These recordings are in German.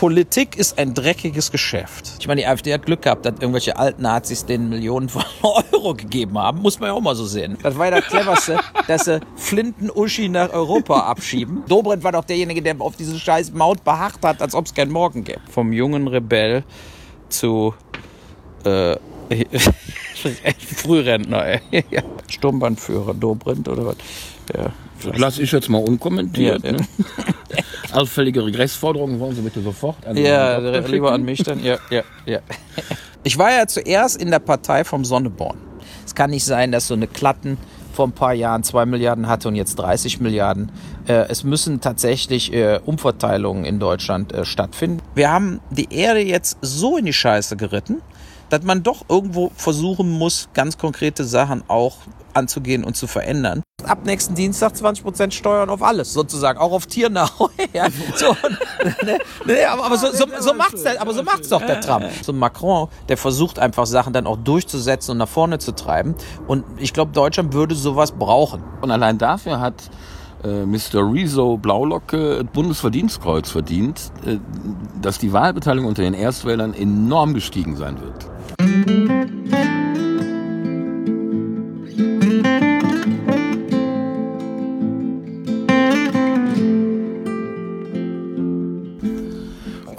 Politik ist ein dreckiges Geschäft. Ich meine, die AfD hat Glück gehabt, dass irgendwelche alten Nazis denen Millionen von Euro gegeben haben. Muss man ja auch mal so sehen. Das war ja das Cleverste, dass sie Flinten-Uschi nach Europa abschieben. Dobrindt war doch derjenige, der auf diese scheiß Maut beharrt hat, als ob es keinen Morgen gäbe. Vom jungen Rebell zu äh, Frührentner, ey. Sturmbandführer Dobrindt oder was? Ja. Das lasse ich jetzt mal unkommentiert. Ja. Ne? Allfällige Regressforderungen wollen Sie bitte sofort an Ja, lieber an mich dann. Ja, ja, ja. Ich war ja zuerst in der Partei vom Sonneborn. Es kann nicht sein, dass so eine Klatten vor ein paar Jahren 2 Milliarden hatte und jetzt 30 Milliarden. Äh, es müssen tatsächlich äh, Umverteilungen in Deutschland äh, stattfinden. Wir haben die Erde jetzt so in die Scheiße geritten, dass man doch irgendwo versuchen muss, ganz konkrete Sachen auch anzugehen und zu verändern. Ab nächsten Dienstag 20% Steuern auf alles, sozusagen, auch auf Tiernahrung. ja, so, ne, ne, aber, aber so, so, so macht's der, aber so macht's doch der Trump. So ein Macron, der versucht einfach Sachen dann auch durchzusetzen und nach vorne zu treiben. Und ich glaube, Deutschland würde sowas brauchen. Und allein dafür hat äh, Mr. Rezo Blaulocke das Bundesverdienstkreuz verdient, äh, dass die Wahlbeteiligung unter den Erstwählern enorm gestiegen sein wird.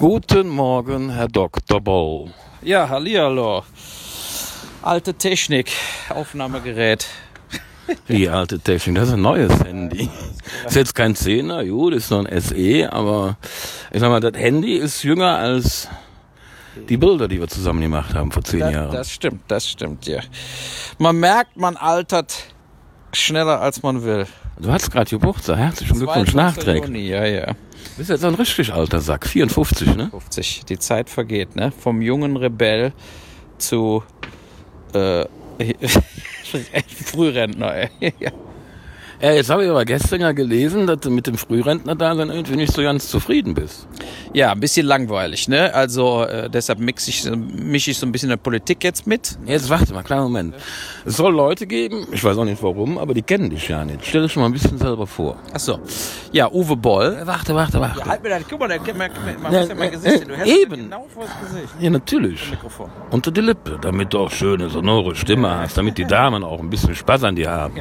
Guten Morgen, Herr Dr. Boll. Ja, hallihallo. Alte Technik, Aufnahmegerät. Die alte Technik, das ist ein neues Handy. Ist jetzt kein 10er, gut, ist noch ein SE, aber ich sag mal, das Handy ist jünger als die Bilder, die wir zusammen gemacht haben vor zehn Das, Jahren. das stimmt, das stimmt, ja. Man merkt, man altert schneller als man will. Du hast gerade Geburtstag, herzlichen Glückwunsch 22. nachträglich. Ja, ja. Bist jetzt ein richtig alter Sack, 54, ne? 50. Die Zeit vergeht, ne? Vom jungen Rebell zu äh, Frührentner, ey. Ja. Ja, jetzt habe ich aber gestern ja gelesen, dass du mit dem Frührentner da dann irgendwie nicht so ganz zufrieden bist. Ja, ein bisschen langweilig, ne? Also äh, deshalb mix ich, mische ich so ein bisschen in der Politik jetzt mit. Jetzt warte mal, kleinen Moment. Es soll Leute geben, ich weiß auch nicht warum, aber die kennen dich ja nicht. Stell dich schon mal ein bisschen selber vor. Ach so. Ja, Uwe Boll. Warte, warte, warte. Ja, halt mir das, guck mal, da kann man, man Ja, muss ja mein äh, Gesicht sehen. Du äh, hältst mir eben. genau vor das Gesicht. Ja, natürlich. Mikrofon. Unter die Lippe, damit du auch schöne, sonore Stimme hast, damit die Damen auch ein bisschen Spaß an dir haben.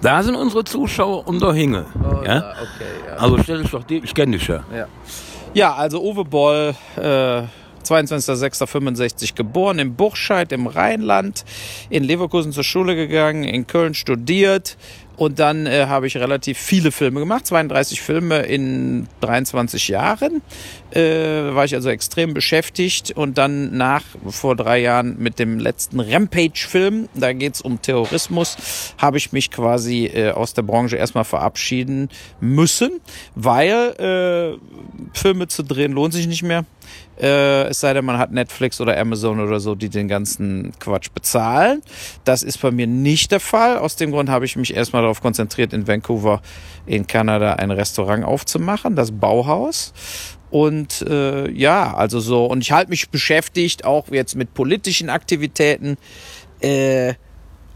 Da sind unsere Zuschauer um der Hinge. ja? okay, ja. Also stell dich doch dir, ich kenne dich ja. Ja, also Uwe Boll, äh, 22.06.65 geboren, in Burscheid im Rheinland, in Leverkusen zur Schule gegangen, in Köln studiert und dann äh, habe ich relativ viele Filme gemacht, 32 Filme in 23 Jahren. Äh, war ich also extrem beschäftigt und dann nach vor drei Jahren mit dem letzten Rampage-Film, da geht's um Terrorismus, habe ich mich quasi äh, aus der Branche erstmal verabschieden müssen, weil äh, Filme zu drehen lohnt sich nicht mehr. Äh, es sei denn, man hat Netflix oder Amazon oder so, die den ganzen Quatsch bezahlen. Das ist bei mir nicht der Fall. Aus dem Grund habe ich mich erstmal darauf konzentriert, in Vancouver in Kanada ein Restaurant aufzumachen, das Bauhaus. Und äh, ja, also so, und ich halte mich beschäftigt, auch jetzt mit politischen Aktivitäten äh,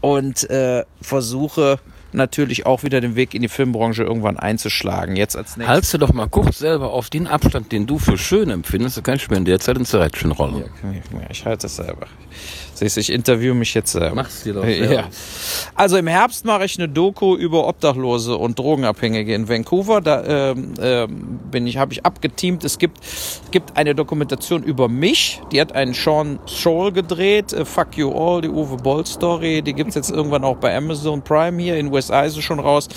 und äh, versuche natürlich auch wieder den Weg in die Filmbranche irgendwann einzuschlagen. Jetzt als nächstes. Haltst du doch mal kurz selber auf den Abstand, den du für schön empfindest, dann kann ich mir in der Zeit ein Zerrätschen rollen. Ja, ich halte es selber. Siehst ich interview mich jetzt selber. Mach's dir doch Ja. Also im Herbst mache ich eine Doku über Obdachlose und Drogenabhängige in Vancouver. Da ähm, ähm, bin ich, habe ich abgeteamt. Es gibt, gibt eine Dokumentation über mich. Die hat einen Sean Scholl gedreht. Äh, Fuck You All, die Uwe Boll Story. Die gibt's jetzt irgendwann auch bei Amazon Prime hier in USA ist sie schon raus.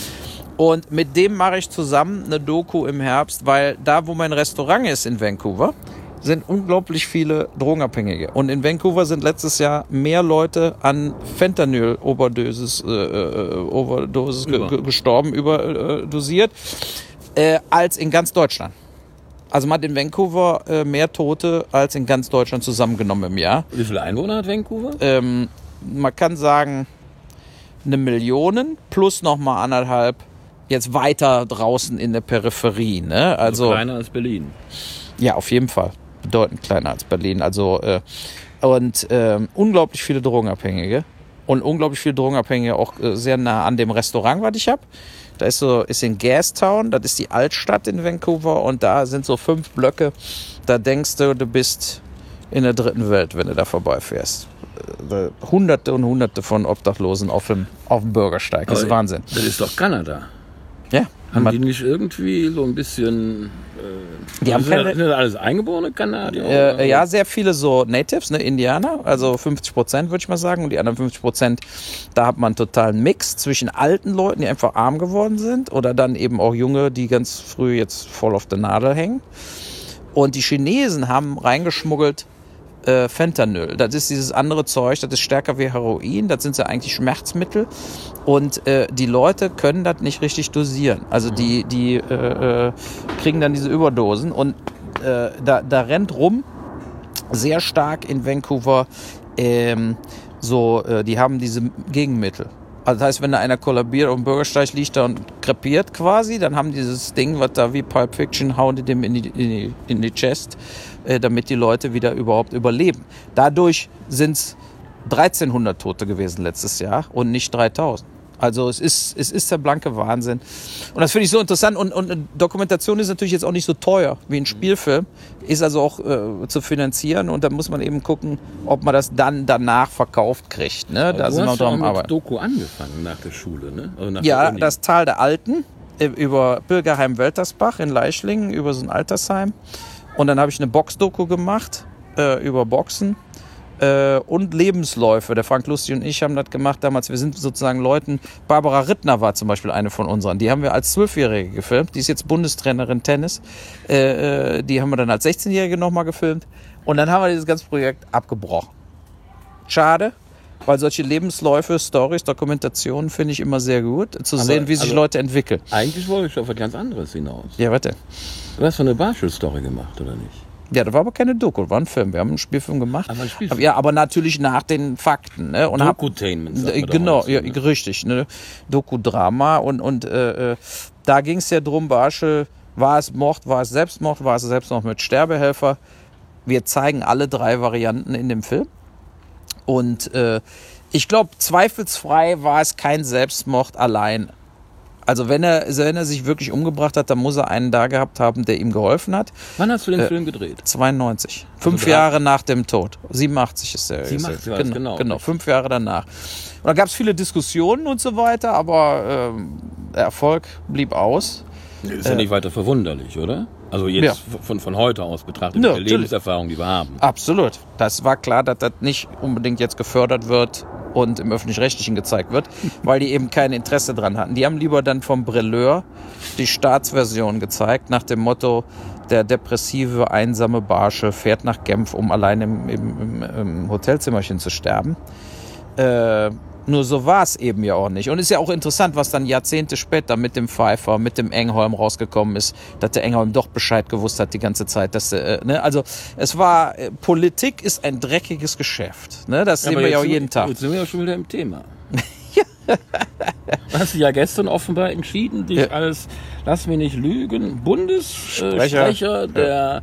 Und mit dem mache ich zusammen eine Doku im Herbst, weil da, wo mein Restaurant ist in Vancouver, sind unglaublich viele Drogenabhängige. Und in Vancouver sind letztes Jahr mehr Leute an Fentanyl-Overdosis äh, äh, Overdosis Über. ge gestorben, überdosiert, äh, als in ganz Deutschland. Also man hat in Vancouver äh, mehr Tote als in ganz Deutschland zusammengenommen im Jahr. Wie viele Einwohner hat Vancouver? Ähm, man kann sagen, eine Million plus nochmal anderthalb jetzt weiter draußen in der Peripherie. Ne? Also, kleiner als Berlin. ja, auf jeden Fall. Bedeutend kleiner als Berlin. Also, äh, und ähm, unglaublich viele Drogenabhängige. Und unglaublich viele Drogenabhängige auch äh, sehr nah an dem Restaurant, was ich habe. Da ist so, ist in Gastown, das ist die Altstadt in Vancouver und da sind so fünf Blöcke. Da denkst du, du bist in der dritten Welt, wenn du da vorbeifährst. Äh, Hunderte und Hunderte von Obdachlosen auf dem, auf dem Bürgersteig. Das ist Wahnsinn. Das ist doch Kanada. Haben Man- die nicht irgendwie so ein bisschen. Äh, Die haben sind, das- keine- sind alles eingeborene Kanadier? Äh, ja, sehr viele so Natives, ne, Indianer, also 50 Prozent würde ich mal sagen. Und die anderen 50 Prozent, da hat man einen totalen Mix zwischen alten Leuten, die einfach arm geworden sind, oder dann eben auch junge, die ganz früh jetzt voll auf der Nadel hängen. Und die Chinesen haben reingeschmuggelt äh, Fentanyl. Das ist dieses andere Zeug, das ist stärker wie Heroin, das sind ja eigentlich Schmerzmittel. Und äh, die Leute können das nicht richtig dosieren. Also die, die äh, äh, kriegen dann diese Überdosen und äh, da, da rennt rum sehr stark in Vancouver ähm, so, äh, die haben diese Gegenmittel. Also das heißt, wenn da einer kollabiert dem Bürgersteig liegt da und krepiert quasi, dann haben die dieses Ding, was da wie Pulp Fiction, hauen die dem in die, in die, in die Chest, äh, damit die Leute wieder überhaupt überleben. Dadurch sind es 1300 Tote gewesen letztes Jahr und nicht 3000. Also es ist, es ist der blanke Wahnsinn. Und das finde ich so interessant. Und, und Dokumentation ist natürlich jetzt auch nicht so teuer wie ein Spielfilm. Ist also auch äh, zu finanzieren. Und da muss man eben gucken, ob man das dann danach verkauft kriegt. Ne? Aber Da sind wir dran Arbeiten. Doku angefangen nach der Schule, ne? Also Ja, das Tal der Alten äh, über Pilgerheim Weltersbach in Leichlingen, über so ein Altersheim. Und dann habe ich eine Boxdoku gemacht äh, über Boxen äh, und Lebensläufe. Der Frank Lustig und ich haben das gemacht damals. Wir sind sozusagen Leuten. Barbara Rittner war zum Beispiel eine von unseren. Die haben wir als Zwölfjährige gefilmt. Die ist jetzt Bundestrainerin Tennis. Äh, äh, die haben wir dann als 16-Jährige nochmal gefilmt. Und dann haben wir dieses ganze Projekt abgebrochen. Schade. Weil solche Lebensläufe, Stories, Dokumentationen finde ich immer sehr gut, zu Aber, sehen, wie sich also- Leute entwickeln. Eigentlich wollte ich auf was ganz anderes hinaus. Ja, warte. Du hast so eine Barschel-Story gemacht, oder nicht? Ja, das war aber keine Doku, war ein Film. Wir haben einen Spielfilm gemacht. Aber ein Spielfilm. Ja, aber natürlich nach den Fakten. Ne? Und hab, Dokutainment. doch Genau, ja, ne? richtig. Ne? Doku-Drama und, und äh, äh, da ging es ja drum, Barschel, war es Mord, war es Selbstmord, war es Selbstmord mit Sterbehelfer. Wir zeigen alle drei Varianten in dem Film. Und äh, ich glaube, zweifelsfrei war es kein Selbstmord allein. Also wenn er, wenn er sich wirklich umgebracht hat, dann muss er einen da gehabt haben, der ihm geholfen hat. Wann hast du den Äh, Film gedreht? 92. Fünf drei- Jahre nach dem Tod. 87 ist der. 87 ist genau, genau. genau. Fünf Jahre danach. Und da gab es viele Diskussionen und so weiter, aber der Erfolg blieb aus. Ist ja nicht weiter verwunderlich, oder? Also jetzt Ja. von, von heute aus betrachtet, Ja, mit der. Lebenserfahrung, die wir haben. Absolut. Das war klar, dass das nicht unbedingt jetzt gefördert wird und im Öffentlich-Rechtlichen gezeigt wird, weil die eben kein Interesse dran hatten. Die haben lieber dann vom Brilleur die Staatsversion gezeigt, nach dem Motto, der depressive, einsame Barsche fährt nach Genf, um allein im, im, im, im Hotelzimmerchen zu sterben. Äh, nur so war es eben ja auch nicht. Und ist ja auch interessant, was dann Jahrzehnte später mit dem Pfeiffer, mit dem Engholm rausgekommen ist, dass der Engholm doch Bescheid gewusst hat die ganze Zeit. Dass, äh, ne? Also es war, äh, Politik ist ein dreckiges Geschäft. Ne? Das sehen Aber wir ja auch jeden Tag. Jetzt sind wir ja schon wieder im Thema. Du hast dich ja gestern offenbar entschieden, dich Ja. als, lass mich nicht lügen, Bundessprecher äh, Sprecher. Der Das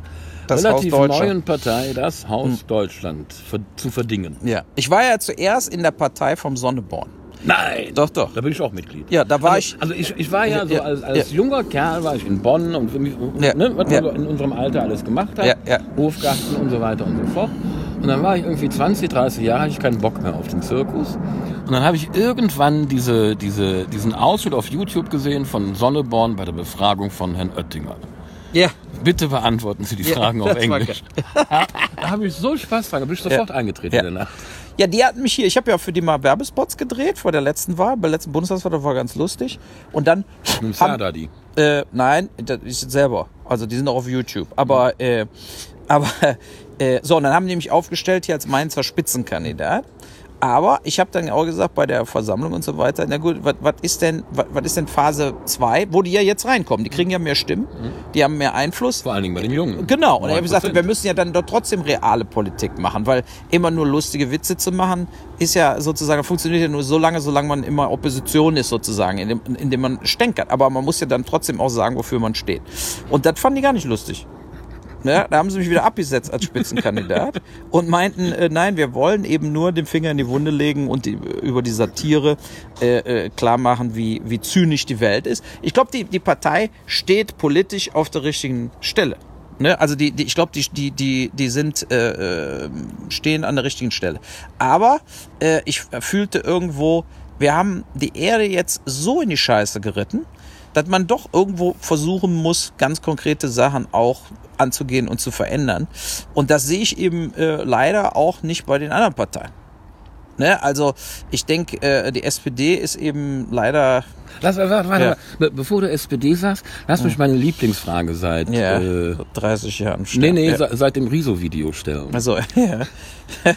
relativ Haus Deutschland. neuen Partei, das Haus Deutschland, ver zu verdingen. Ja. Ich war ja zuerst in der Partei vom Sonneborn. Nein! Doch, doch. Da bin ich auch Mitglied. Ja, da war also, ich. Also ich, ich war ja so als, als ja. junger Kerl war ich in Bonn und für mich, Ja, ne, was ja. man so in unserem Alter alles gemacht hat. Ja, ja. Hofgarten und so weiter und so fort. Und dann war ich irgendwie 20, 30 Jahre, hatte ich keinen Bock mehr auf den Zirkus. Und dann habe ich irgendwann diese, diese, diesen Ausschnitt auf YouTube gesehen von Sonneborn bei der Befragung von Herrn Oettinger. Ja. Bitte beantworten Sie die Ja, Fragen auf das war Englisch. Da habe ich so Spaß dran, da bin ich sofort eingetreten Ja. in der Nacht. Ja, die hatten mich hier. Ich habe ja für die mal Werbespots gedreht vor der letzten Wahl, bei der letzten Bundestagswahl, das war ganz lustig. Und dann Mit haben, Sadadi. Äh, nein, das ist selber. Also die sind auch auf YouTube. Aber, äh, aber äh, so, und dann haben die mich aufgestellt hier als Mainzer Spitzenkandidat. Aber ich habe dann auch gesagt bei der Versammlung und so weiter, na gut, was ist denn, was ist denn Phase 2, wo die ja jetzt reinkommen? Die kriegen ja mehr Stimmen, die haben mehr Einfluss. Vor allen Dingen bei den Jungen. Genau, und ich habe gesagt, 9%. wir müssen ja dann doch trotzdem reale Politik machen, weil immer nur lustige Witze zu machen, ist ja sozusagen, funktioniert ja nur so lange, solange man immer Opposition ist sozusagen, indem, indem man stänkert. Aber man muss ja dann trotzdem auch sagen, wofür man steht. Und das fanden die gar nicht lustig. Ne? Da haben sie mich wieder abgesetzt als Spitzenkandidat und meinten, äh, nein, wir wollen eben nur den Finger in die Wunde legen und die, über die Satire äh, äh, klar machen, wie, wie zynisch die Welt ist. Ich glaube, die, die Partei steht politisch auf der richtigen Stelle. Ne? Also die, die, ich glaube, die, die, die, die sind äh, äh, stehen an der richtigen Stelle. Aber äh, ich fühlte irgendwo, wir haben die Erde jetzt so in die Scheiße geritten, dass man doch irgendwo versuchen muss, ganz konkrete Sachen auch anzugehen und zu verändern. Und das sehe ich eben äh, leider auch nicht bei den anderen Parteien. Ne? Also ich denke, äh, die SPD ist eben leider. Lass, warte, warte, ja. Be bevor du SPD sagst, lass mich meine Lieblingsfrage seit ja, äh, 30 Jahren stellen. Nee, nee, ja. seit dem Riso-Video stellen. Also, ja.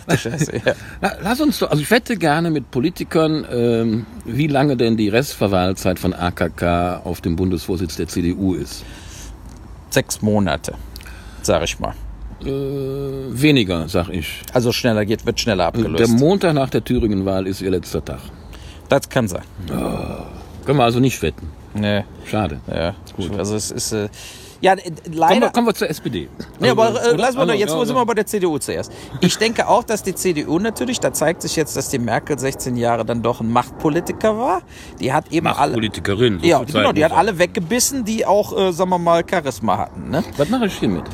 Scheiße, ja. Lass uns doch, also ich wette gerne mit Politikern, ähm, wie lange denn die Restverwahlzeit von AKK auf dem Bundesvorsitz der CDU ist. Sechs Monate, sag ich mal. Äh, weniger, sag ich. Also schneller geht, wird schneller abgelöst. Der Montag nach der Thüringen-Wahl ist ihr letzter Tag. Das kann sein. Oh, können wir also nicht wetten. Nee. Schade. Ja, gut. Also es ist. Äh, ja, leider. Kommen wir, kommen wir zur SPD. Nee, aber äh, lassen wir also, jetzt ja, sind wir bei der CDU zuerst. Ich denke auch, dass die CDU natürlich, da zeigt sich jetzt, dass die Merkel 16 Jahre dann doch ein Machtpolitiker war. Die hat eben alle. Machtpolitikerin. So ja, genau, die hat alle weggebissen, die auch, äh, sagen wir mal, Charisma hatten. Ne? Was mache ich hiermit?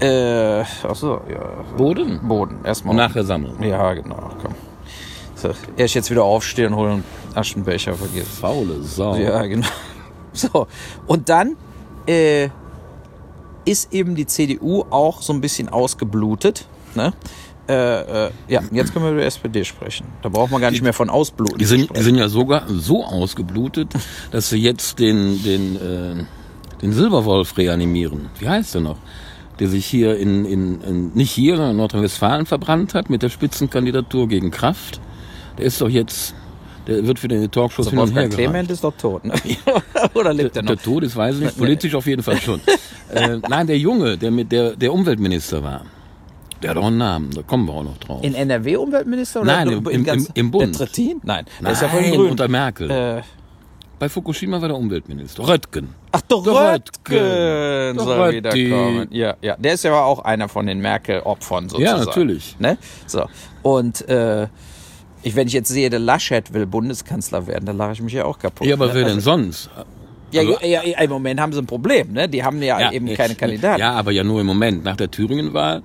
Äh, achso, ja. Boden? Boden, erstmal. Nachher sammeln. Ja, genau, komm. So, erst jetzt wieder aufstehen und holen einen Aschenbecher, vergiss. Faule Sau. Ja, genau. So, und dann äh, ist eben die CDU auch so ein bisschen ausgeblutet. Ne? Äh, äh, ja, jetzt können wir über die SPD sprechen. Da braucht man gar nicht mehr von Ausbluten. Die sind, die sind ja sogar so ausgeblutet, dass sie jetzt den, den, äh, den Silberwolf reanimieren. Wie heißt der noch? Der sich hier in, in, in nicht hier, sondern in Nordrhein-Westfalen verbrannt hat mit der Spitzenkandidatur gegen Kraft. Der ist doch jetzt, der wird für den Talkshows also hin und her Clement ist doch tot, ne? Oder lebt er noch? Der Tod ist, weiß ich nicht, politisch auf jeden Fall schon. äh, nein, der Junge, der mit der, der Umweltminister war. Der hat auch einen Namen, da kommen wir auch noch drauf. In NRW Umweltminister? Oder Nein, im, im, im, im Bund. Der Trittin? Nein, der Nein, ist ja von den Grünen. unter Merkel. Äh, bei Fukushima war der Umweltminister. Röttgen. Ach, der, der Röttgen, Röttgen soll wiederkommen. Ja, ja. Der ist ja auch einer von den Merkel-Opfern sozusagen. Ja, natürlich. Ne? So. Und äh, ich, wenn ich jetzt sehe, der Laschet will Bundeskanzler werden, dann lache ich mich ja auch kaputt. Ja, aber ne? wer denn also, sonst? Ja, also, ja, ja, im Moment haben sie ein Problem, ne? Die haben ja, ja eben keine Kandidaten. Ja, aber ja nur im Moment. Nach der Thüringen-Wahl,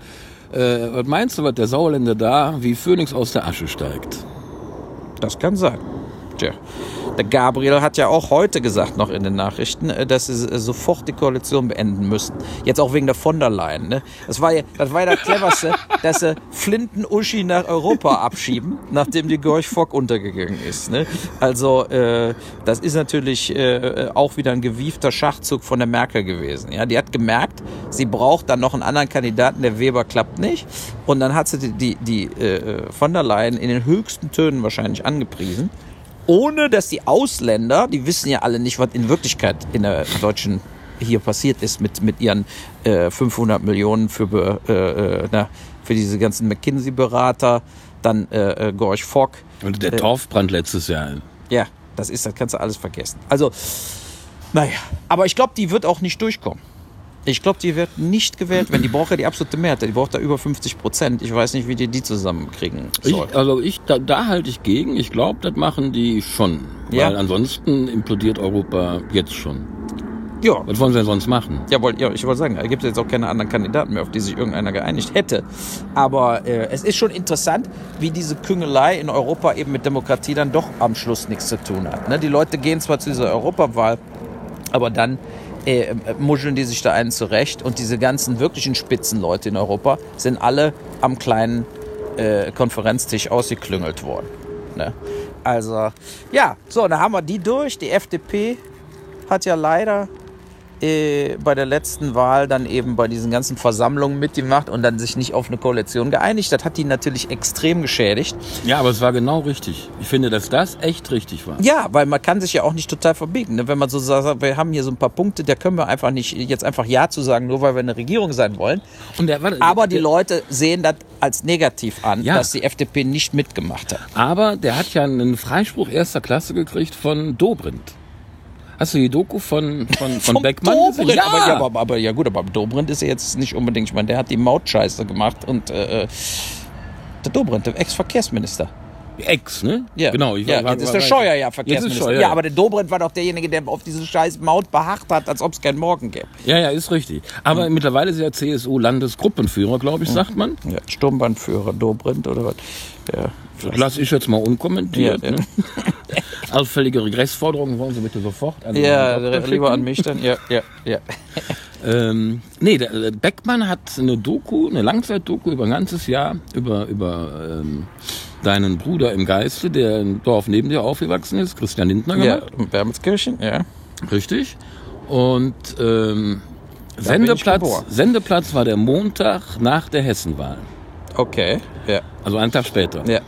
äh, was meinst du, was der Sauerländer da wie Phönix aus der Asche steigt? Das kann sein. Tja. Der Gabriel hat ja auch heute gesagt, noch in den Nachrichten, äh, dass sie äh, sofort die Koalition beenden müssen. Jetzt auch wegen der von der Leyen. Ne? Das, war ja, das war ja das cleverste, dass sie Flinten-Uschi nach Europa abschieben, nachdem die Gorch Fock untergegangen ist. Ne? Also äh, das ist natürlich äh, auch wieder ein gewiefter Schachzug von der Merkel gewesen. Ja? Die hat gemerkt, sie braucht dann noch einen anderen Kandidaten, der Weber klappt nicht. Und dann hat sie die, die, die äh, von der Leyen in den höchsten Tönen wahrscheinlich angepriesen ohne dass die Ausländer, die wissen ja alle nicht, was in Wirklichkeit in der deutschen hier passiert ist mit, mit ihren äh, 500 Millionen für, äh, äh, na, für diese ganzen McKinsey-Berater, dann äh, äh, Gorch Fock. Und der Torfbrand letztes Jahr. Ja, das ist, das kannst du alles vergessen. Also, naja, aber ich glaube, die wird auch nicht durchkommen. Ich glaube, die wird nicht gewählt werden. Die braucht ja die absolute Mehrheit. Die braucht da über 50 Prozent. Ich weiß nicht, wie die die zusammenkriegen. Ich, also ich, da, da halte ich gegen. Ich glaube, das machen die schon. Ja. Weil ansonsten implodiert Europa jetzt schon. Ja. Was wollen sie denn sonst machen? Ja, wollt, ja ich wollte sagen, es gibt jetzt auch keine anderen Kandidaten mehr, auf die sich irgendeiner geeinigt hätte. Aber äh, es ist schon interessant, wie diese Küngelei in Europa eben mit Demokratie dann doch am Schluss nichts zu tun hat. Ne? Die Leute gehen zwar zu dieser Europawahl, aber dann äh, muscheln die sich da einen zurecht. Und diese ganzen wirklichen Spitzenleute in Europa sind alle am kleinen äh, Konferenztisch ausgeklüngelt worden. Ne? Also, ja, so, dann haben wir die durch. Die FDP hat ja leider äh, bei der letzten Wahl dann eben bei diesen ganzen Versammlungen mitgemacht und dann sich nicht auf eine Koalition geeinigt. Das hat die natürlich extrem geschädigt. Ja, aber es war genau richtig. Ich finde, dass das echt richtig war. Ja, weil man kann sich ja auch nicht total verbiegen. Ne? Wenn man so sagt, wir haben hier so ein paar Punkte, da können wir einfach nicht jetzt einfach Ja zu sagen, nur weil wir eine Regierung sein wollen. Der, warte, aber die der, Leute sehen das als negativ an, ja. dass die FDP nicht mitgemacht hat. Aber der hat ja einen Freispruch erster Klasse gekriegt von Dobrindt. Hast du die Doku von, von, von Beckmann Dobrindt. gesehen? Aber, ja, aber, aber ja gut, aber Dobrindt ist ja jetzt nicht unbedingt, ich meine, der hat die Mautscheiße gemacht und äh, der Dobrindt, der Ex-Verkehrsminister. Ex, ne? Ja, Genau. Ich ja, war- jetzt ist war- der war- Scheuer ja Jetzt ist Verkehrsminister. Scheuer, ja, aber der Dobrindt war doch derjenige, der auf diese scheiß Maut beharrt hat, als ob es keinen Morgen gäbe. Ja, ja, ist richtig. Aber mittlerweile ist er CSU-Landesgruppenführer, glaube ich, sagt man. Ja, Sturmbandführer Dobrindt oder was? Ja, Das lasse ich jetzt mal unkommentiert. Ja, ja. Ne? Allfällige Regressforderungen wollen Sie bitte sofort an ja lieber an mich dann. Ja, ja, ja. Ähm, nee, der Beckmann hat eine Doku, eine Langzeitdoku über ein ganzes Jahr über, über ähm, deinen Bruder im Geiste, der im Dorf neben dir aufgewachsen ist, Christian Lindner Ja, gemacht. Wermelskirchen, ja. Richtig. Und ähm, Sendeplatz. Sendeplatz war der Montag nach der Hessenwahl. Okay, ja, Also einen Tag später. ja.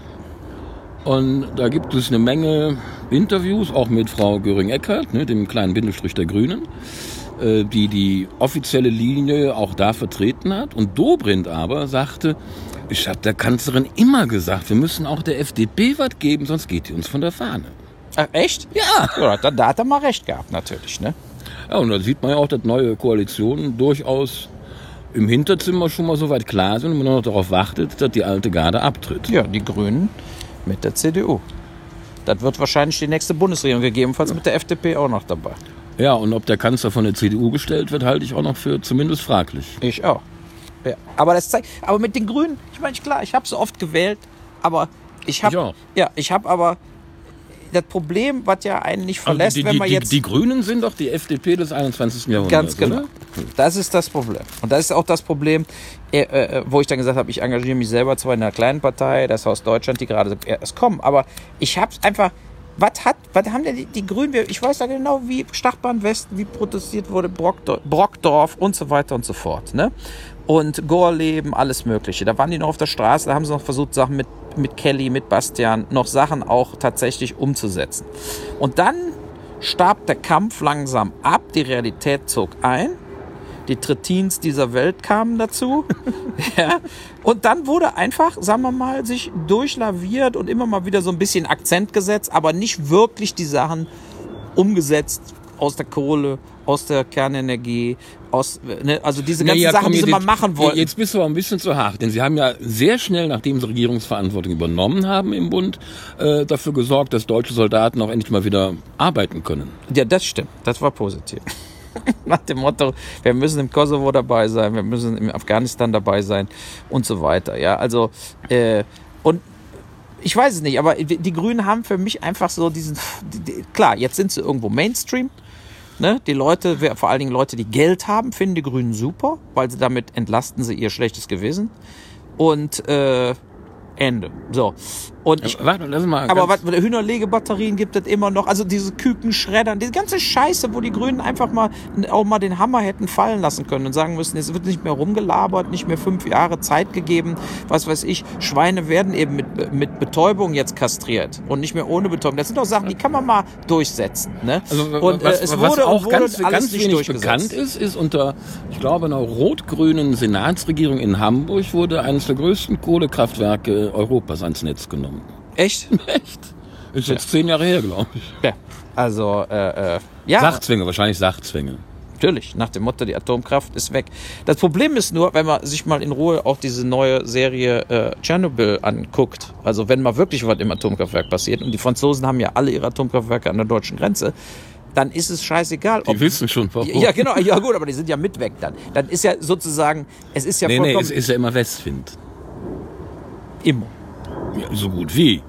Und da gibt es eine Menge Interviews, auch mit Frau Göring-Eckardt, ne, dem kleinen Bindestrich der Grünen, äh, die die offizielle Linie auch da vertreten hat. Und Dobrindt aber sagte, ich habe der Kanzlerin immer gesagt, wir müssen auch der FDP was geben, sonst geht die uns von der Fahne. Ach, echt? Ja. Ja, da, da hat er mal recht gehabt, natürlich, ne? Ja, und da sieht man ja auch, dass neue Koalitionen durchaus im Hinterzimmer schon mal so weit klar sind und man noch darauf wartet, dass die alte Garde abtritt. Ja, die Grünen mit der CDU. Das wird wahrscheinlich die nächste Bundesregierung, gegebenenfalls mit der FDP auch noch dabei. Ja, und ob der Kanzler von der CDU gestellt wird, halte ich auch noch für zumindest fraglich. Ich auch. Ja. Aber das zeigt, aber mit den Grünen, ich meine, klar, ich habe so oft gewählt, aber ich habe, ja, ich habe aber das Problem, was ja einen nicht verlässt, die, wenn man die, jetzt die Grünen sind doch die FDP des 21. Jahrhunderts. Ganz genau. Oder? Das ist das Problem. Und das ist auch das Problem, äh, äh, wo ich dann gesagt habe, ich engagiere mich selber zwar in einer kleinen Partei, das Haus Deutschland, die gerade erst kommen, aber ich habe einfach, was hat, was haben denn die, die Grünen, ich weiß ja genau, wie Stadtbahn Westen, wie protestiert wurde, Brockdorf, Brockdorf und so weiter und so fort. Ne? Und Gorleben, alles Mögliche. Da waren die noch auf der Straße, da haben sie noch versucht, Sachen mit, mit Kelly, mit Bastian, noch Sachen auch tatsächlich umzusetzen. Und dann starb der Kampf langsam ab, die Realität zog ein die Tritins dieser Welt kamen dazu. ja. Und dann wurde einfach, sagen wir mal, sich durchlaviert und immer mal wieder so ein bisschen Akzent gesetzt, aber nicht wirklich die Sachen umgesetzt aus der Kohle, aus der Kernenergie, aus, ne, also diese ganzen Naja, Sachen, komm, die sie jetzt- mal machen wollten. Jetzt bist du aber ein bisschen zu hart, denn sie haben ja sehr schnell, nachdem sie Regierungsverantwortung übernommen haben im Bund, äh, dafür gesorgt, dass deutsche Soldaten auch endlich mal wieder arbeiten können. Ja, das stimmt. Das war positiv. Nach dem Motto, wir müssen im Kosovo dabei sein, wir müssen im Afghanistan dabei sein und so weiter. Ja, also, äh, und ich weiß es nicht, aber die Grünen haben für mich einfach so diesen, die, die, klar, jetzt sind sie irgendwo Mainstream. Ne? Die Leute, vor allen Dingen Leute, die Geld haben, finden die Grünen super, weil sie damit entlasten sie ihr schlechtes Gewissen. Und äh, Ende. So. Und ich, Warte, lass mal. aber was, Hühnerlegebatterien gibt es immer noch. Also diese Kükenschreddern, die ganze Scheiße, wo die Grünen einfach mal auch mal den Hammer hätten fallen lassen können und sagen müssen, es wird nicht mehr rumgelabert, nicht mehr fünf Jahre Zeit gegeben. Was weiß ich, Schweine werden eben mit, mit Betäubung jetzt kastriert und nicht mehr ohne Betäubung. Das sind doch Sachen, die kann man mal durchsetzen. Ne? Also, und was, äh, es was wurde, auch wurde ganz, ganz wenig bekannt ist, ist unter, ich glaube, einer rot-grünen Senatsregierung in Hamburg wurde eines der größten Kohlekraftwerke Europas ans Netz genommen. Echt? Echt? Ist jetzt zehn Jahre her, glaube ich. Ja. Also, äh, äh, ja. Sachzwänge, wahrscheinlich Sachzwänge. Natürlich, nach dem Motto, die Atomkraft ist weg. Das Problem ist nur, wenn man sich mal in Ruhe auch diese neue Serie äh, Tschernobyl anguckt, also wenn mal wirklich was im Atomkraftwerk passiert, und die Franzosen haben ja alle ihre Atomkraftwerke an der deutschen Grenze, dann ist es scheißegal. Die wissen schon, warum. ja, genau, ja gut, aber die sind ja mit weg dann. Dann ist ja sozusagen, es ist ja Nee, nee, vollkommen es ist ja immer Westwind. immer. Ja, so gut wie.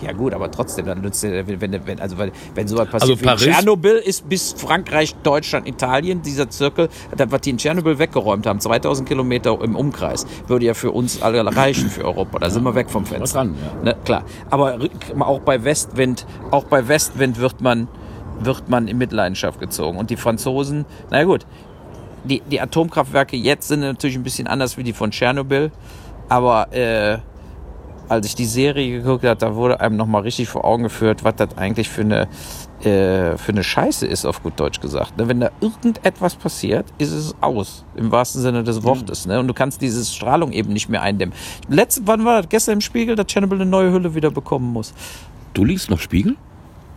Ja gut, aber trotzdem, dann nützt ja, wenn, wenn, also wenn, wenn sowas Also passiert wie in Paris- Tschernobyl ist bis Frankreich, Deutschland, Italien, dieser Zirkel, das, was die in Tschernobyl weggeräumt haben, 2000 Kilometer im Umkreis, würde ja für uns alle reichen, für Europa. Da sind wir weg vom Fenster. dran, ja. Ne, klar. Aber auch bei Westwind, auch bei Westwind wird man, wird man in Mitleidenschaft gezogen. Und die Franzosen, na gut, die, die Atomkraftwerke jetzt sind natürlich ein bisschen anders wie die von Tschernobyl, aber äh, als ich die Serie geguckt habe, da wurde einem nochmal richtig vor Augen geführt, was das eigentlich für eine, äh, für eine Scheiße ist, auf gut Deutsch gesagt. Ne, Wenn da irgendetwas passiert, ist es aus, im wahrsten Sinne des Wortes. Ne? Und du kannst diese Strahlung eben nicht mehr eindämmen. Letzte, wann war das? Gestern im Spiegel, dass Tschernobyl eine neue Hülle wieder bekommen muss. Du liest noch Spiegel?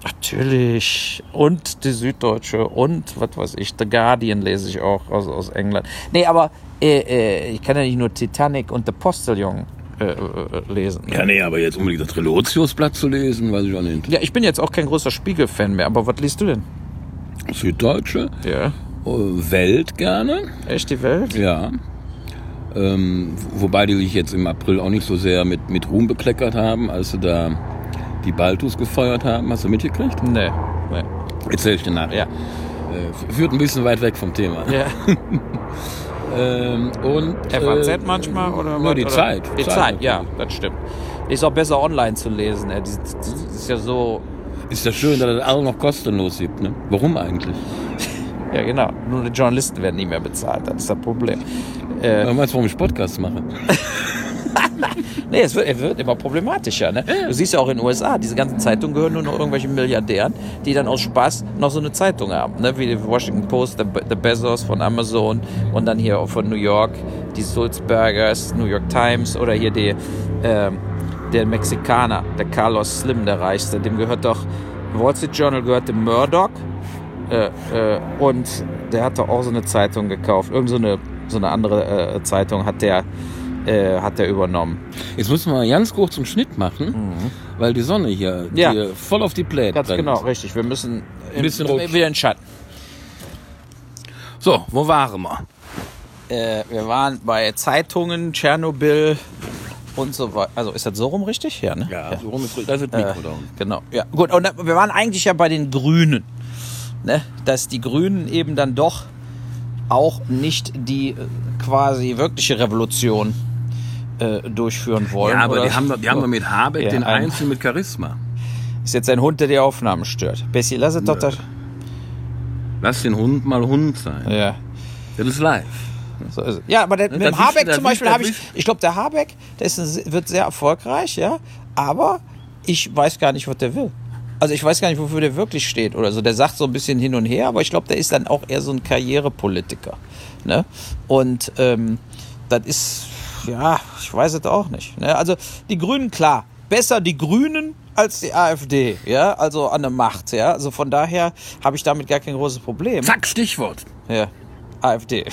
Natürlich. Und die Süddeutsche und was weiß ich, The Guardian lese ich auch aus, aus England. Nee, aber äh, äh, ich kann ja nicht nur Titanic und The Postillon äh, äh, lesen. Ja, nee, aber jetzt unbedingt das Relotius-Blatt zu lesen, weiß ich auch nicht. Ja, ich bin jetzt auch kein großer Spiegel-Fan mehr, aber was liest du denn? Süddeutsche, Ja. äh, Welt gerne, Echt die Welt? ja. Ähm, wobei die sich jetzt im April auch nicht so sehr mit, mit Ruhm bekleckert haben, als sie da die Baltus gefeuert haben. Hast du mitgekriegt? Nee. nee. Erzähl ich dir nachher. Ja. Äh, führt ein bisschen weit weg vom Thema. ja. Ähm, und, FAZ äh, manchmal oder Nur was? die oder? Zeit. Die Zeit Zeit, ja, das stimmt. Ist auch besser online zu lesen. Ja, das, das ist ja so. Ist ja schön, dass es alle noch kostenlos gibt. Ne? Warum eigentlich? Ja, genau. Nur die Journalisten werden nie mehr bezahlt. Das ist das Problem. Äh, Du meinst, warum ich Podcasts mache? nee, es wird, es wird immer problematischer. Ne? Du siehst ja auch in den USA, diese ganzen Zeitungen gehören nur noch irgendwelchen Milliardären, die dann aus Spaß noch so eine Zeitung haben. Ne? Wie die Washington Post, der, Be- der Bezos von Amazon und dann hier auch von New York, die Sulzbergers, New York Times oder hier die, ähm, der Mexikaner, der Carlos Slim, der Reichste, dem gehört doch, Wall Street Journal gehört dem Murdoch äh, äh, und der hat doch auch so eine Zeitung gekauft. Irgend so eine, so eine andere äh, Zeitung hat der, äh, hat der übernommen. Jetzt müssen wir ganz kurz einen Schnitt machen, weil die Sonne hier, Ja. hier voll auf die Pläte Ganz brennt. genau, richtig. Wir müssen Ein bisschen rutschen. wieder in den Schatten. So, wo waren wir? Äh, wir waren bei Zeitungen, Tschernobyl und so weiter. Also ist das so rum richtig? Ja, ne? so rum ist, da ist das Mikro da unten. Genau. Ja, gut. Und da- wir waren eigentlich ja bei den Grünen. Ne? Dass die Grünen eben dann doch auch nicht die äh, quasi wirkliche Revolution äh, durchführen wollen. Ja, aber die haben, die haben doch mit Habeck Ja, den ein- Einzelnen mit Charisma. Ist jetzt ein Hund, der die Aufnahmen stört. Bessie, lass es doch da. Lass den Hund mal Hund sein. Ja. Das ist live. So ist. Ja, aber der, mit dem Habeck zum Beispiel habe ich, ich glaube, der Habeck, der ist wird sehr erfolgreich, ja, aber ich weiß gar nicht, was der will. Also ich weiß gar nicht, wofür der wirklich steht oder so. Der sagt so ein bisschen hin und her, aber ich glaube, der ist dann auch eher so ein Karrierepolitiker. Ne? Und ähm, das ist, ja, ich weiß es auch nicht. Ne? Also die Grünen, klar, besser die Grünen als die AfD, ja, also an der Macht, ja. Also von daher habe ich damit gar kein großes Problem. Zack, Stichwort. Ja, AfD,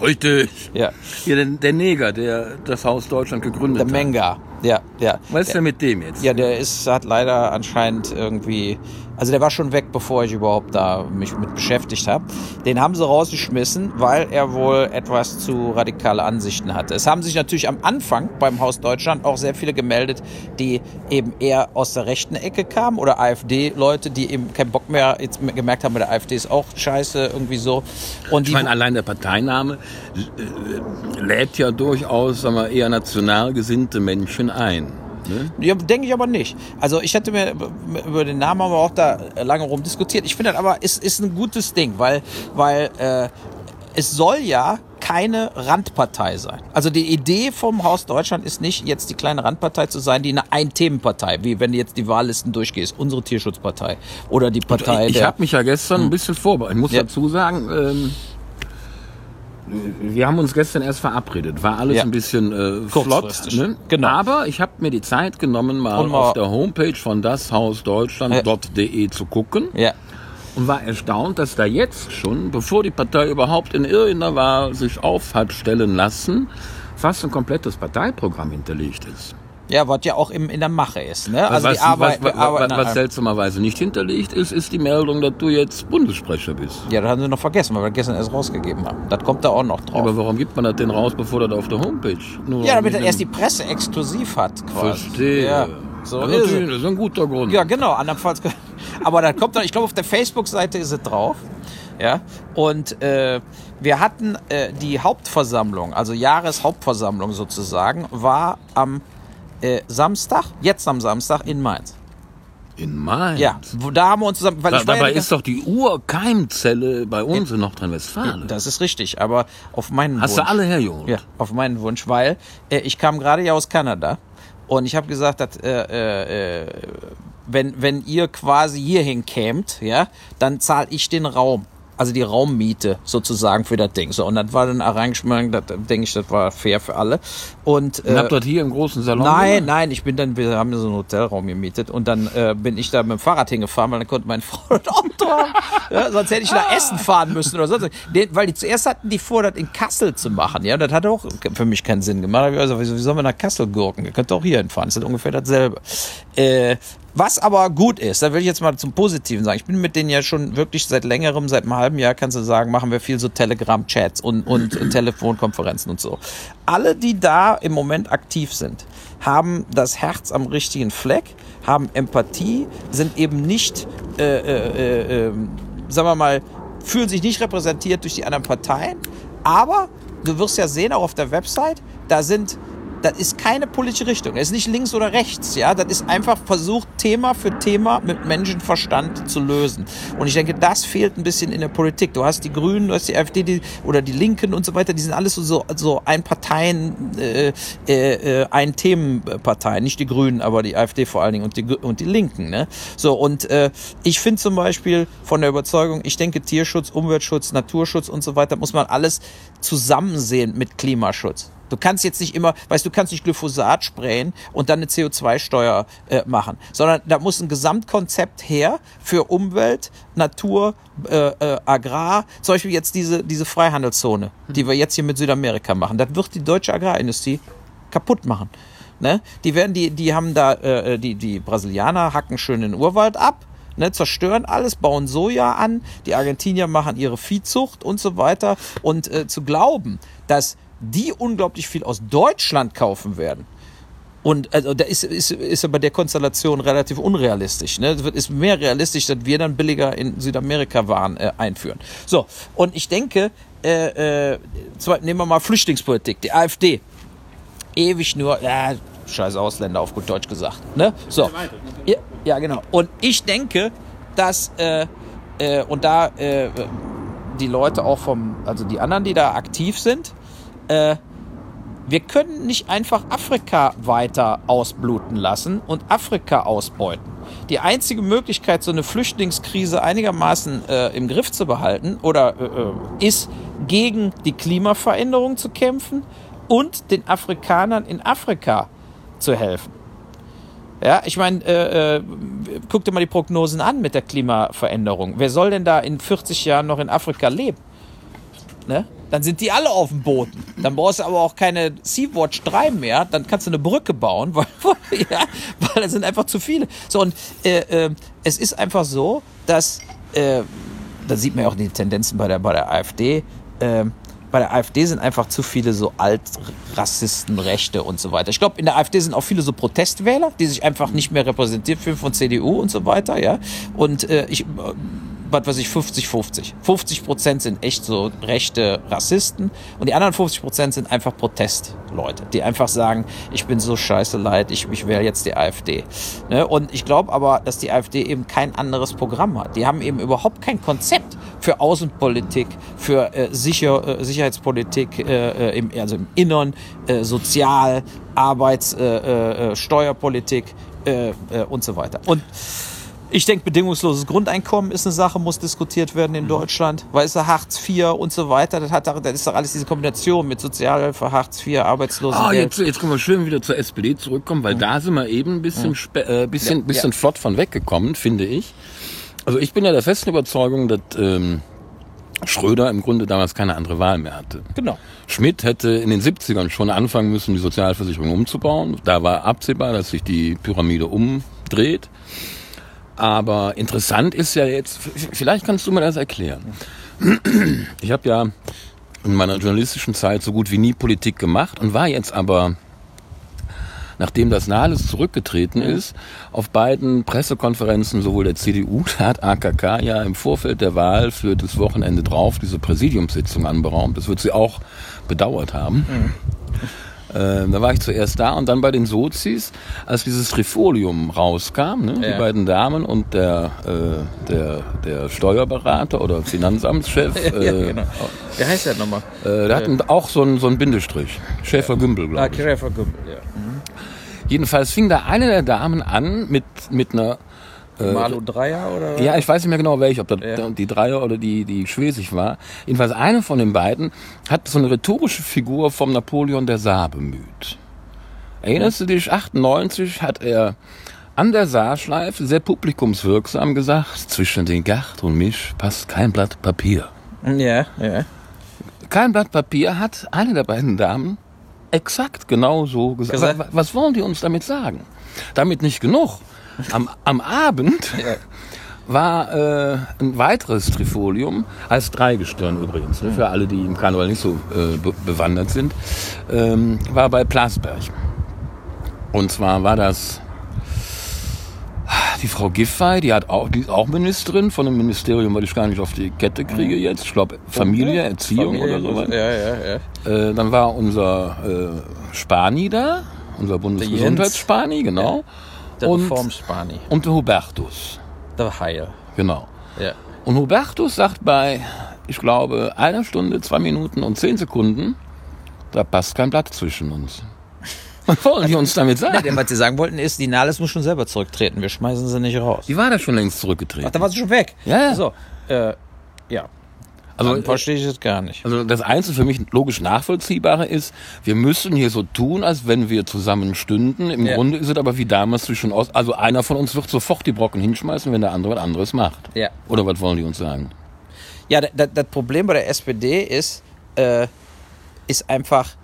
Richtig. ja. Hier, der, der Neger, der das Haus Deutschland gegründet Der hat. Menga, ja, ja. Was ist denn mit dem jetzt? Ja, der ist, hat leider anscheinend irgendwie, also der war schon weg, bevor ich überhaupt da mich mit beschäftigt habe. Den haben sie rausgeschmissen, weil er wohl etwas zu radikale Ansichten hatte. Es haben sich natürlich am Anfang beim Haus Deutschland auch sehr viele gemeldet, die eben eher aus der rechten Ecke kamen oder AfD-Leute, die eben keinen Bock mehr jetzt gemerkt haben, der AfD ist auch scheiße, irgendwie so. Und Ich meine, allein der Parteiname äh, lädt ja durchaus sagen wir, eher national gesinnte Menschen ein. Ne? Ja, denke ich aber nicht. Also ich hätte mir über den Namen haben wir auch da lange rum diskutiert. Ich finde das aber ist ist ein gutes Ding, weil weil äh, es soll ja keine Randpartei sein. Also die Idee vom Haus Deutschland ist nicht jetzt die kleine Randpartei zu sein, die eine Ein-Themenpartei, wie wenn du jetzt die Wahllisten durchgehst, unsere Tierschutzpartei oder die Partei ich der habe mich ja gestern ein bisschen vorbereitet. Ich muss Ja. dazu sagen, ähm, wir haben uns gestern erst verabredet. War alles Ja. ein bisschen äh, flott. Ne? Genau. Aber ich habe mir die Zeit genommen, mal, mal- auf der Homepage von dashausdeutschland.de zu gucken. ja. und war erstaunt, dass da jetzt schon, bevor die Partei überhaupt in irgendeiner Wahl sich auf hat stellen lassen, fast ein komplettes Parteiprogramm hinterlegt ist. Ja, was ja auch im, in der Mache ist. Ne? Also was, die Arbeit, was, was, was, seltsamerweise nicht hinterlegt ist, ist die Meldung, dass du jetzt Bundessprecher bist. Ja, das haben sie noch vergessen, weil wir gestern erst rausgegeben haben. Das kommt da auch noch drauf. Aber warum gibt man das denn raus, bevor das auf der Homepage? Nur Ja, damit mit er erst die Presse exklusiv hat, quasi. Verstehe. Ja, so das, ist das ist ein guter Grund. Ja, genau. Andernfalls. Aber dann kommt dann, ich glaube, auf der Facebook-Seite ist es drauf. Ja. Und äh, wir hatten äh, die Hauptversammlung, also Jahreshauptversammlung sozusagen, war am äh, Samstag, jetzt am Samstag in Mainz. In Mainz. Ja, wo, da haben wir uns zusammen. Weil Da, ich war ja dabei die ist doch die Urkeimzelle bei uns in Nordrhein-Westfalen. Das ist richtig, aber auf meinen Hast Wunsch. du alle hergeholt? Ja, auf meinen Wunsch, weil äh, ich kam gerade ja aus Kanada und ich habe gesagt, dass, äh, äh, wenn, wenn ihr quasi hierhin kämt, ja, dann zahle ich den Raum. Also die Raummiete sozusagen für das Ding. So, und das war dann Arrangement, das denke ich, das war fair für alle. Und, äh, habt dort hier im großen Salon? Nein, oder? nein, ich bin dann, wir haben so einen Hotelraum gemietet und dann äh, bin ich da mit dem Fahrrad hingefahren, weil dann konnte das Auto haben. Ja, sonst hätte ich da Essen fahren müssen oder sonst. Weil die zuerst hatten die vor, das in Kassel zu machen. Ja, das hat auch für mich keinen Sinn gemacht. Also, wie sollen wir nach Kassel gurken? Ihr könnt auch hier hinfahren. Das ist ungefähr dasselbe. Äh, was aber gut ist, da will ich jetzt mal zum Positiven sagen. Ich bin mit denen ja schon wirklich seit längerem, seit einem halben Jahr, kannst du sagen, machen wir viel so Telegram-Chats und, und Telefonkonferenzen und so. Alle, die da im Moment aktiv sind, haben das Herz am richtigen Fleck, haben Empathie, sind eben nicht, äh, äh, äh, sagen wir mal, fühlen sich nicht repräsentiert durch die anderen Parteien. Aber du wirst ja sehen, auch auf der Website, da sind das ist keine politische Richtung. Das ist nicht links oder rechts, ja. Das ist einfach versucht, Thema für Thema mit Menschenverstand zu lösen. Und ich denke, das fehlt ein bisschen in der Politik. Du hast die Grünen, du hast die AfD die, oder die Linken und so weiter. Die sind alles so, so, ein Parteien, äh, äh, ein Themenparteien. Nicht die Grünen, aber die AfD vor allen Dingen und die, und die Linken, ne. So, und äh, ich finde zum Beispiel von der Überzeugung, ich denke, Tierschutz, Umweltschutz, Naturschutz und so weiter muss man alles zusammen sehen mit Klimaschutz. Du kannst jetzt nicht immer, weißt du, kannst nicht Glyphosat sprayen und dann eine CO2-Steuer äh, machen, sondern da muss ein Gesamtkonzept her für Umwelt, Natur, äh, äh, Agrar. Zum Beispiel jetzt diese, diese Freihandelszone, die wir jetzt hier mit Südamerika machen. Das wird die deutsche Agrarindustrie kaputt machen. Ne? Die werden, die, die haben da, äh, die, die Brasilianer hacken schön den Urwald ab. Ne, zerstören alles, bauen Soja an, die Argentinier machen ihre Viehzucht und so weiter. Und äh, zu glauben, dass die unglaublich viel aus Deutschland kaufen werden. Und also da ist, ist, ist aber der Konstellation relativ unrealistisch. Ne? Es ist mehr realistisch, dass wir dann billiger in Südamerika Waren äh, einführen. So, und ich denke, äh, äh, nehmen wir mal Flüchtlingspolitik, die AfD. Ewig nur, ja, scheiß Ausländer auf gut Deutsch gesagt. Ne? So. Ja, ja, genau. Und ich denke, dass, äh, äh, und da äh, die Leute auch vom, also die anderen, die da aktiv sind, äh, wir können nicht einfach Afrika weiter ausbluten lassen und Afrika ausbeuten. Die einzige Möglichkeit, so eine Flüchtlingskrise einigermaßen äh, im Griff zu behalten oder äh, äh ist, gegen die Klimaveränderung zu kämpfen und den Afrikanern in Afrika zu helfen. Ja, ich meine, äh, äh, guck dir mal die Prognosen an mit der Klimaveränderung. Wer soll denn da in 40 Jahren noch in Afrika leben? Ne? Dann sind die alle auf dem Boden. Dann brauchst du aber auch keine Sea-Watch 3 mehr, dann kannst du eine Brücke bauen, weil, ja, weil es sind einfach zu viele. So, und äh, äh, es ist einfach so, dass, äh, da sieht man ja auch die Tendenzen bei der, bei der AfD, äh, bei der AfD sind einfach zu viele so Altrassisten, Rechte und so weiter. Ich glaube, in der AfD sind auch viele so Protestwähler, die sich einfach nicht mehr repräsentiert fühlen von CDU und so weiter, ja. Und äh, ich was weiß ich, 50-50. 50 Prozent sind echt so rechte Rassisten und die anderen 50 Prozent sind einfach Protestleute, die einfach sagen, ich bin so scheiße leid, ich, ich wähle jetzt die AfD. Ne? Und ich glaube aber, dass die AfD eben kein anderes Programm hat. Die haben eben überhaupt kein Konzept für Außenpolitik, für äh, Sicher, äh, Sicherheitspolitik, äh, äh im, also im Innern, äh, Sozial, Arbeits-, äh, Steuerpolitik und so weiter. Und ich denke, bedingungsloses Grundeinkommen ist eine Sache, muss diskutiert werden in mhm. Deutschland. Weißt du, Hartz IV und so weiter, das, hat, das ist doch alles diese Kombination mit Sozialhilfe, Hartz IV, Arbeitslosengeld. Ah, jetzt, jetzt können wir schön wieder zur SPD zurückkommen, weil mhm. da sind wir eben ein bisschen, ja. äh, bisschen, bisschen ja. flott von weggekommen, finde ich. Also ich bin ja der festen Überzeugung, dass ähm, Schröder im Grunde damals keine andere Wahl mehr hatte. Genau. Schmidt hätte in den 70ern schon anfangen müssen, die Sozialversicherung umzubauen. Da war absehbar, dass sich die Pyramide umdreht. Aber interessant ist ja jetzt, vielleicht kannst du mir das erklären. Ich habe ja in meiner journalistischen Zeit so gut wie nie Politik gemacht und war jetzt aber, nachdem das Nahles zurückgetreten ist, auf beiden Pressekonferenzen sowohl der CDU, da hat AKK ja im Vorfeld der Wahl für das Wochenende drauf diese Präsidiumssitzung anberaumt. Das wird sie auch bedauert haben. Mhm. Äh, da war ich zuerst da und dann bei den Sozis, als dieses Trifolium rauskam, ne, ja. die beiden Damen und der, äh, der, der Steuerberater oder Finanzamtschef. Äh, ja, genau. Wie heißt der nochmal? Äh, der hatten auch so einen so einen Bindestrich. Schäfer-Gümbel, glaube ah, ich. Ah, Schäfer-Gümbel, ja. Mhm. Jedenfalls fing da eine der Damen an mit, mit einer Malu Dreier oder? Ja, ich weiß nicht mehr genau welche, ob das Ja. die Dreier oder die, die Schwesig war. Jedenfalls eine von den beiden hat so eine rhetorische Figur vom Napoleon der Saar bemüht. Erinnerst du dich, 98 hat er an der Saarschleife sehr publikumswirksam gesagt, zwischen den Gart und mich passt kein Blatt Papier. Ja, ja. Kein Blatt Papier hat eine der beiden Damen exakt genau so gesagt. Gesagt. Wa- Was wollen die uns damit sagen? Damit nicht genug. Am, am Abend Ja. war äh, ein weiteres Trifolium, als Dreigestirn übrigens, ne, für alle, die im Karneval nicht so äh, be bewandert sind, ähm, war bei Plasberg. Und zwar war das die Frau Giffey, die, hat auch, die ist auch Ministerin von einem Ministerium, weil ich gar nicht auf die Kette kriege jetzt. Ich glaube Familie, Erziehung Familie, oder sowas. Ja, ja, ja. Äh, dann war unser äh, Spani da, unser Bundesgesundheitsspani, genau. Der Und- Reformspani. Und der Hubertus, Der Haie. genau. Ja. Und Hubertus sagt bei, ich glaube, einer Stunde, zwei Minuten und zehn Sekunden, da passt kein Blatt zwischen uns. Was wollen die uns damit sagen? denn was sie sagen wollten ist, die Nahles muss schon selber zurücktreten. Wir schmeißen sie nicht raus. Die war da schon längst Ach, zurückgetreten. da war sie schon weg. Ja, ja. So, äh, ja. Also, Dann verstehe ich es gar nicht. Also das einzige für mich logisch nachvollziehbare ist, wir müssen hier so tun, als wenn wir zusammen stünden. Im Ja. Grunde ist es aber wie damals zwischen Ost. Also einer von uns wird sofort die Brocken hinschmeißen, wenn der andere was anderes macht. Ja. Oder was wollen die uns sagen? Ja, das, das Problem bei der SPD ist, äh, ist einfach,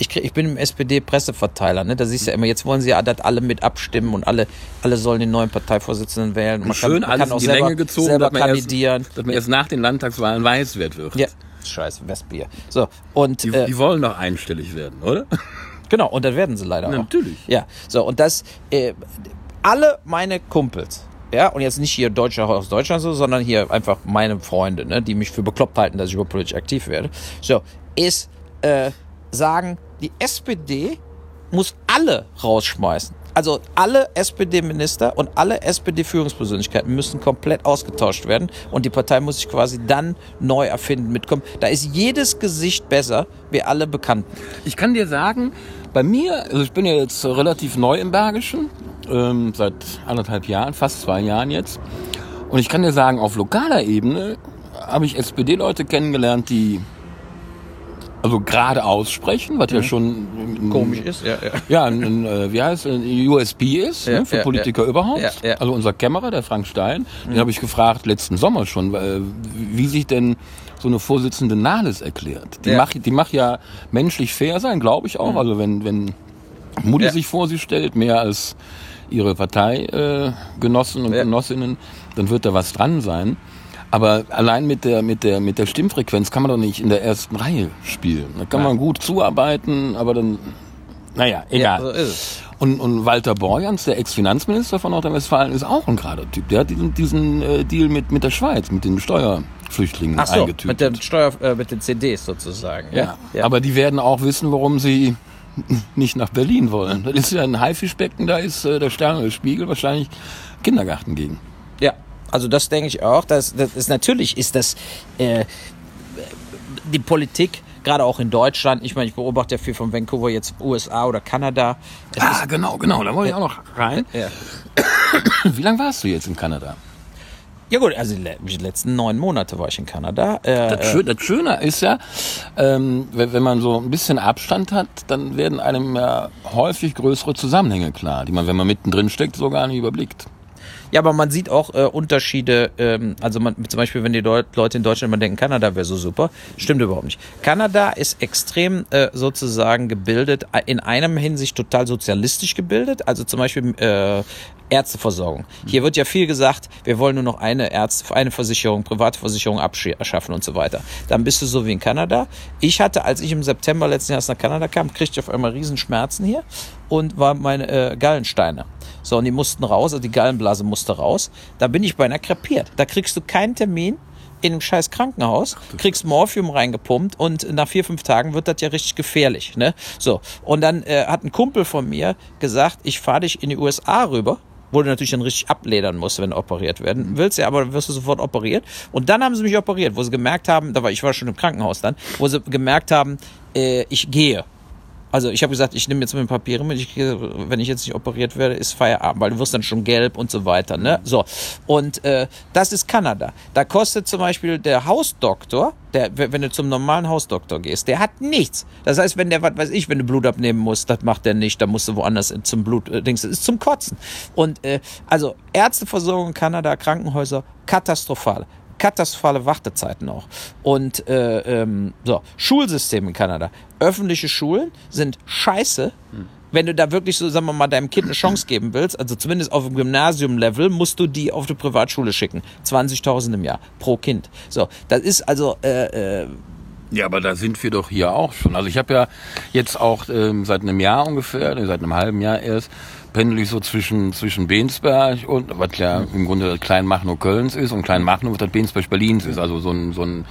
ich, krieg, ich bin im SPD-Presseverteiler, ne? da siehst du ja immer, jetzt wollen sie ja, dass alle mit abstimmen und alle, alle sollen den neuen Parteivorsitzenden wählen. Man Schön man alles in die selber, Länge gezogen, selber dass man, erst, kandidieren. dass man erst nach den Landtagswahlen weiß, wer wird. Ja, scheiße, Westbier. So, und Die, äh, die wollen doch einstellig werden, oder? genau, und das werden sie leider auch. Natürlich. Ja, so, und das, äh, alle meine Kumpels, ja, und jetzt nicht hier Deutsche aus Deutschland so, sondern hier einfach meine Freunde, ne, die mich für bekloppt halten, dass ich überhaupt politisch aktiv werde, so, ist, äh, sagen, die SPD muss alle rausschmeißen. Also alle SPD-Minister und alle SPD-Führungspersönlichkeiten müssen komplett ausgetauscht werden und die Partei muss sich quasi dann neu erfinden mitkommen. Da ist jedes Gesicht besser, wie alle Bekannten. Ich kann dir sagen, bei mir, also ich bin ja jetzt relativ neu im Bergischen, ähm, seit anderthalb Jahren, fast zwei Jahren jetzt. Und ich kann dir sagen, auf lokaler Ebene habe ich SPD-Leute kennengelernt, die also gerade aussprechen, was ja schon Mhm. Komisch ist, ja, ja. ja, ein, ein, äh, wie heißt es, ein USP ist Ja, ne, für ja, Politiker überhaupt. Also unser Kämmerer, der Frank Stein, den habe ich gefragt letzten Sommer schon, äh, wie sich denn so eine Vorsitzende Nahles erklärt. Die macht die macht ja menschlich fair sein, glaube ich auch. Also wenn wenn Mutti sich vor sie stellt, mehr als ihre Parteigenossen äh, Genossen und. Genossinnen, dann wird da was dran sein. Aber allein mit der, mit, der, mit der Stimmfrequenz kann man doch nicht in der ersten Reihe spielen. Da kann man gut zuarbeiten, aber dann, naja, egal. Ja, so. Und, und Walter Borjans, der Ex-Finanzminister von Nordrhein-Westfalen, ist auch ein gerader Typ. Der hat diesen, diesen äh, Deal mit, mit der Schweiz, mit den Steuerflüchtlingen Ach so, eingetütet. mit den Steuer, äh, mit den CDs sozusagen. ja. aber die werden auch wissen, warum sie nicht nach Berlin wollen. Das ist ja ein Haifischbecken, da ist äh, der Stern oder der Spiegel wahrscheinlich Kindergarten gegen. ja, also das denke ich auch. Das, das ist natürlich ist das äh, die Politik gerade auch in Deutschland. Ich meine, ich beobachte ja viel von Vancouver jetzt USA oder Kanada. Es Ah, genau, genau, da wollte ich auch noch rein. ja. Wie lange warst du jetzt in Kanada? ja gut, also die le- die letzten neun Monate war ich in Kanada. Äh, Das, Schö das Schöne ist ja, ähm, wenn, wenn man so ein bisschen Abstand hat, dann werden einem ja häufig größere Zusammenhänge klar, die man, wenn man mittendrin steckt, so gar nicht überblickt. Ja, aber man sieht auch äh, Unterschiede. Ähm, also man, zum Beispiel, wenn die Deut Leute in Deutschland immer denken, Kanada wäre so super, stimmt überhaupt nicht. Kanada ist extrem äh, sozusagen gebildet, in einem Hinsicht total sozialistisch gebildet. Also zum Beispiel äh, Ärzteversorgung. Hier wird ja viel gesagt, wir wollen nur noch eine Ärzte, eine Versicherung, private Versicherung abschaffen und so weiter. Dann bist du so wie in Kanada. Ich hatte, als ich im September letzten Jahres nach Kanada kam, kriegte ich auf einmal Riesenschmerzen hier und war meine äh, Gallensteine. So, und die mussten raus, also die Gallenblase musste raus. Da bin ich beinahe krepiert. Da kriegst du keinen Termin in einem scheiß Krankenhaus, kriegst Morphium reingepumpt und nach vier, fünf Tagen wird das ja richtig gefährlich. Ne? So, und dann äh, hat ein Kumpel von mir gesagt, ich fahre dich in die USA rüber, wo du natürlich dann richtig abledern musst, wenn du operiert werden willst, ja, aber dann wirst du sofort operiert. Und dann haben sie mich operiert, wo sie gemerkt haben, da war ich war schon im Krankenhaus dann, wo sie gemerkt haben, äh, ich gehe. Also ich habe gesagt, ich nehme jetzt meine Papiere mit, ich, wenn ich jetzt nicht operiert werde, ist Feierabend, weil du wirst dann schon gelb und so weiter. Ne? So. Und äh, das ist Kanada. Da kostet zum Beispiel der Hausdoktor, der, wenn du zum normalen Hausdoktor gehst, der hat nichts. Das heißt, wenn der, was weiß ich, wenn du Blut abnehmen musst, das macht der nicht, da musst du woanders zum Blut, äh, Dings, das ist zum Kotzen. Und äh, also Ärzteversorgung in Kanada, Krankenhäuser, katastrophal katastrophale Wartezeiten auch. Und äh, ähm, so, Schulsystem in Kanada. Öffentliche Schulen sind scheiße. Hm. Wenn du da wirklich so, sagen wir mal, deinem Kind eine Chance geben willst, also zumindest auf dem Gymnasium-Level, musst du die auf die Privatschule schicken. 20.000 im Jahr pro Kind. So, das ist also äh, äh, ja, aber da sind wir doch hier auch schon. Also ich habe ja jetzt auch ähm, seit einem Jahr ungefähr, seit einem halben Jahr erst, pendel ich so zwischen, zwischen Bensberg und, was ja im Grunde Kleinmachnow Kölns ist und Kleinmachnow, was das Bensberg Berlins ist. Also so ein, so ein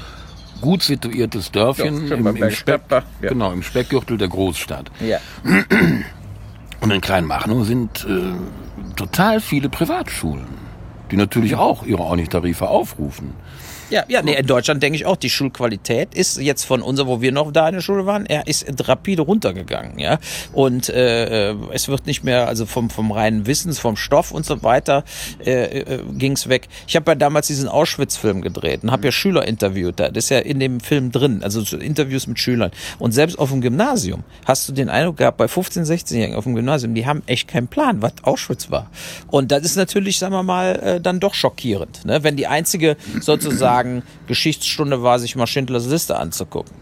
gut situiertes Dörfchen ja, im, im Speck, ja. genau, im Speckgürtel der Großstadt. Ja. Und in Kleinmachnow sind äh, total viele Privatschulen, die natürlich auch ihre Ornitarife aufrufen. Ja, ja, nee, in Deutschland denke ich auch, die Schulqualität ist jetzt von uns, wo wir noch da in der Schule waren, er ist rapide runtergegangen, ja. Und äh, es wird nicht mehr, also vom, vom reinen Wissens, vom Stoff und so weiter, äh, äh, ging es weg. Ich habe ja damals diesen Auschwitz-Film gedreht und habe ja Schüler interviewt, da das ist ja in dem Film drin, also Interviews mit Schülern. Und selbst auf dem Gymnasium hast du den Eindruck gehabt, bei 15, 16-Jährigen auf dem Gymnasium, die haben echt keinen Plan, was Auschwitz war. Und das ist natürlich, sagen wir mal, äh, dann doch schockierend, ne? wenn die einzige sozusagen sagen, Geschichtsstunde war, sich mal Schindlers Liste anzugucken.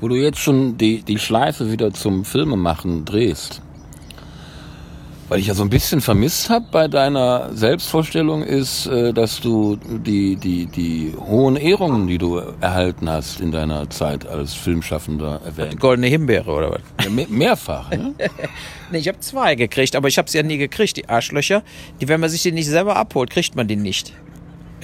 Wo du jetzt schon die, die Schleife wieder zum Filmemachen drehst. Weil ich ja so ein bisschen vermisst habe bei deiner Selbstvorstellung ist, äh, dass du die, die, die hohen Ehrungen, die du erhalten hast in deiner Zeit als Filmschaffender erwähnt. Goldene Himbeere oder was? Ja, mehr, mehrfach, ne? nee, ich habe zwei gekriegt, aber ich habe sie ja nie gekriegt, die Arschlöcher. Die, wenn man sich die nicht selber abholt, kriegt man die nicht.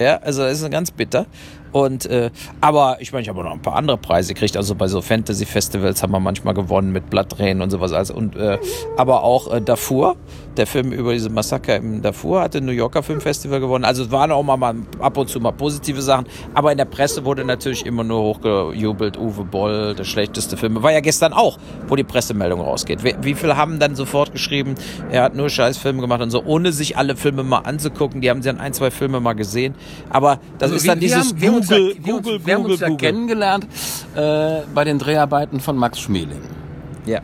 Ja, also das ist ganz bitter. Und äh, aber ich meine, ich habe noch ein paar andere Preise gekriegt. Also bei so Fantasy-Festivals haben wir manchmal gewonnen mit Blattränen und sowas. Also, und äh, aber auch äh, Darfur, der Film über diese Massaker im Darfur, hatte New Yorker Filmfestival gewonnen. Also es waren auch mal, ab und zu mal positive Sachen. Aber in der Presse wurde natürlich immer nur hochgejubelt. Uwe Boll, der schlechteste Film. War ja gestern auch, wo die Pressemeldung rausgeht. Wie, wie viele haben dann sofort geschrieben, er hat nur scheiß Filme gemacht und so, ohne sich alle Filme mal anzugucken. Die haben dann ein, zwei Filme mal gesehen. Aber das also ist dann dieses haben, Google, Google, Google, Google, wir haben uns ja kennengelernt äh, bei den Dreharbeiten von Max Schmeling. Ja.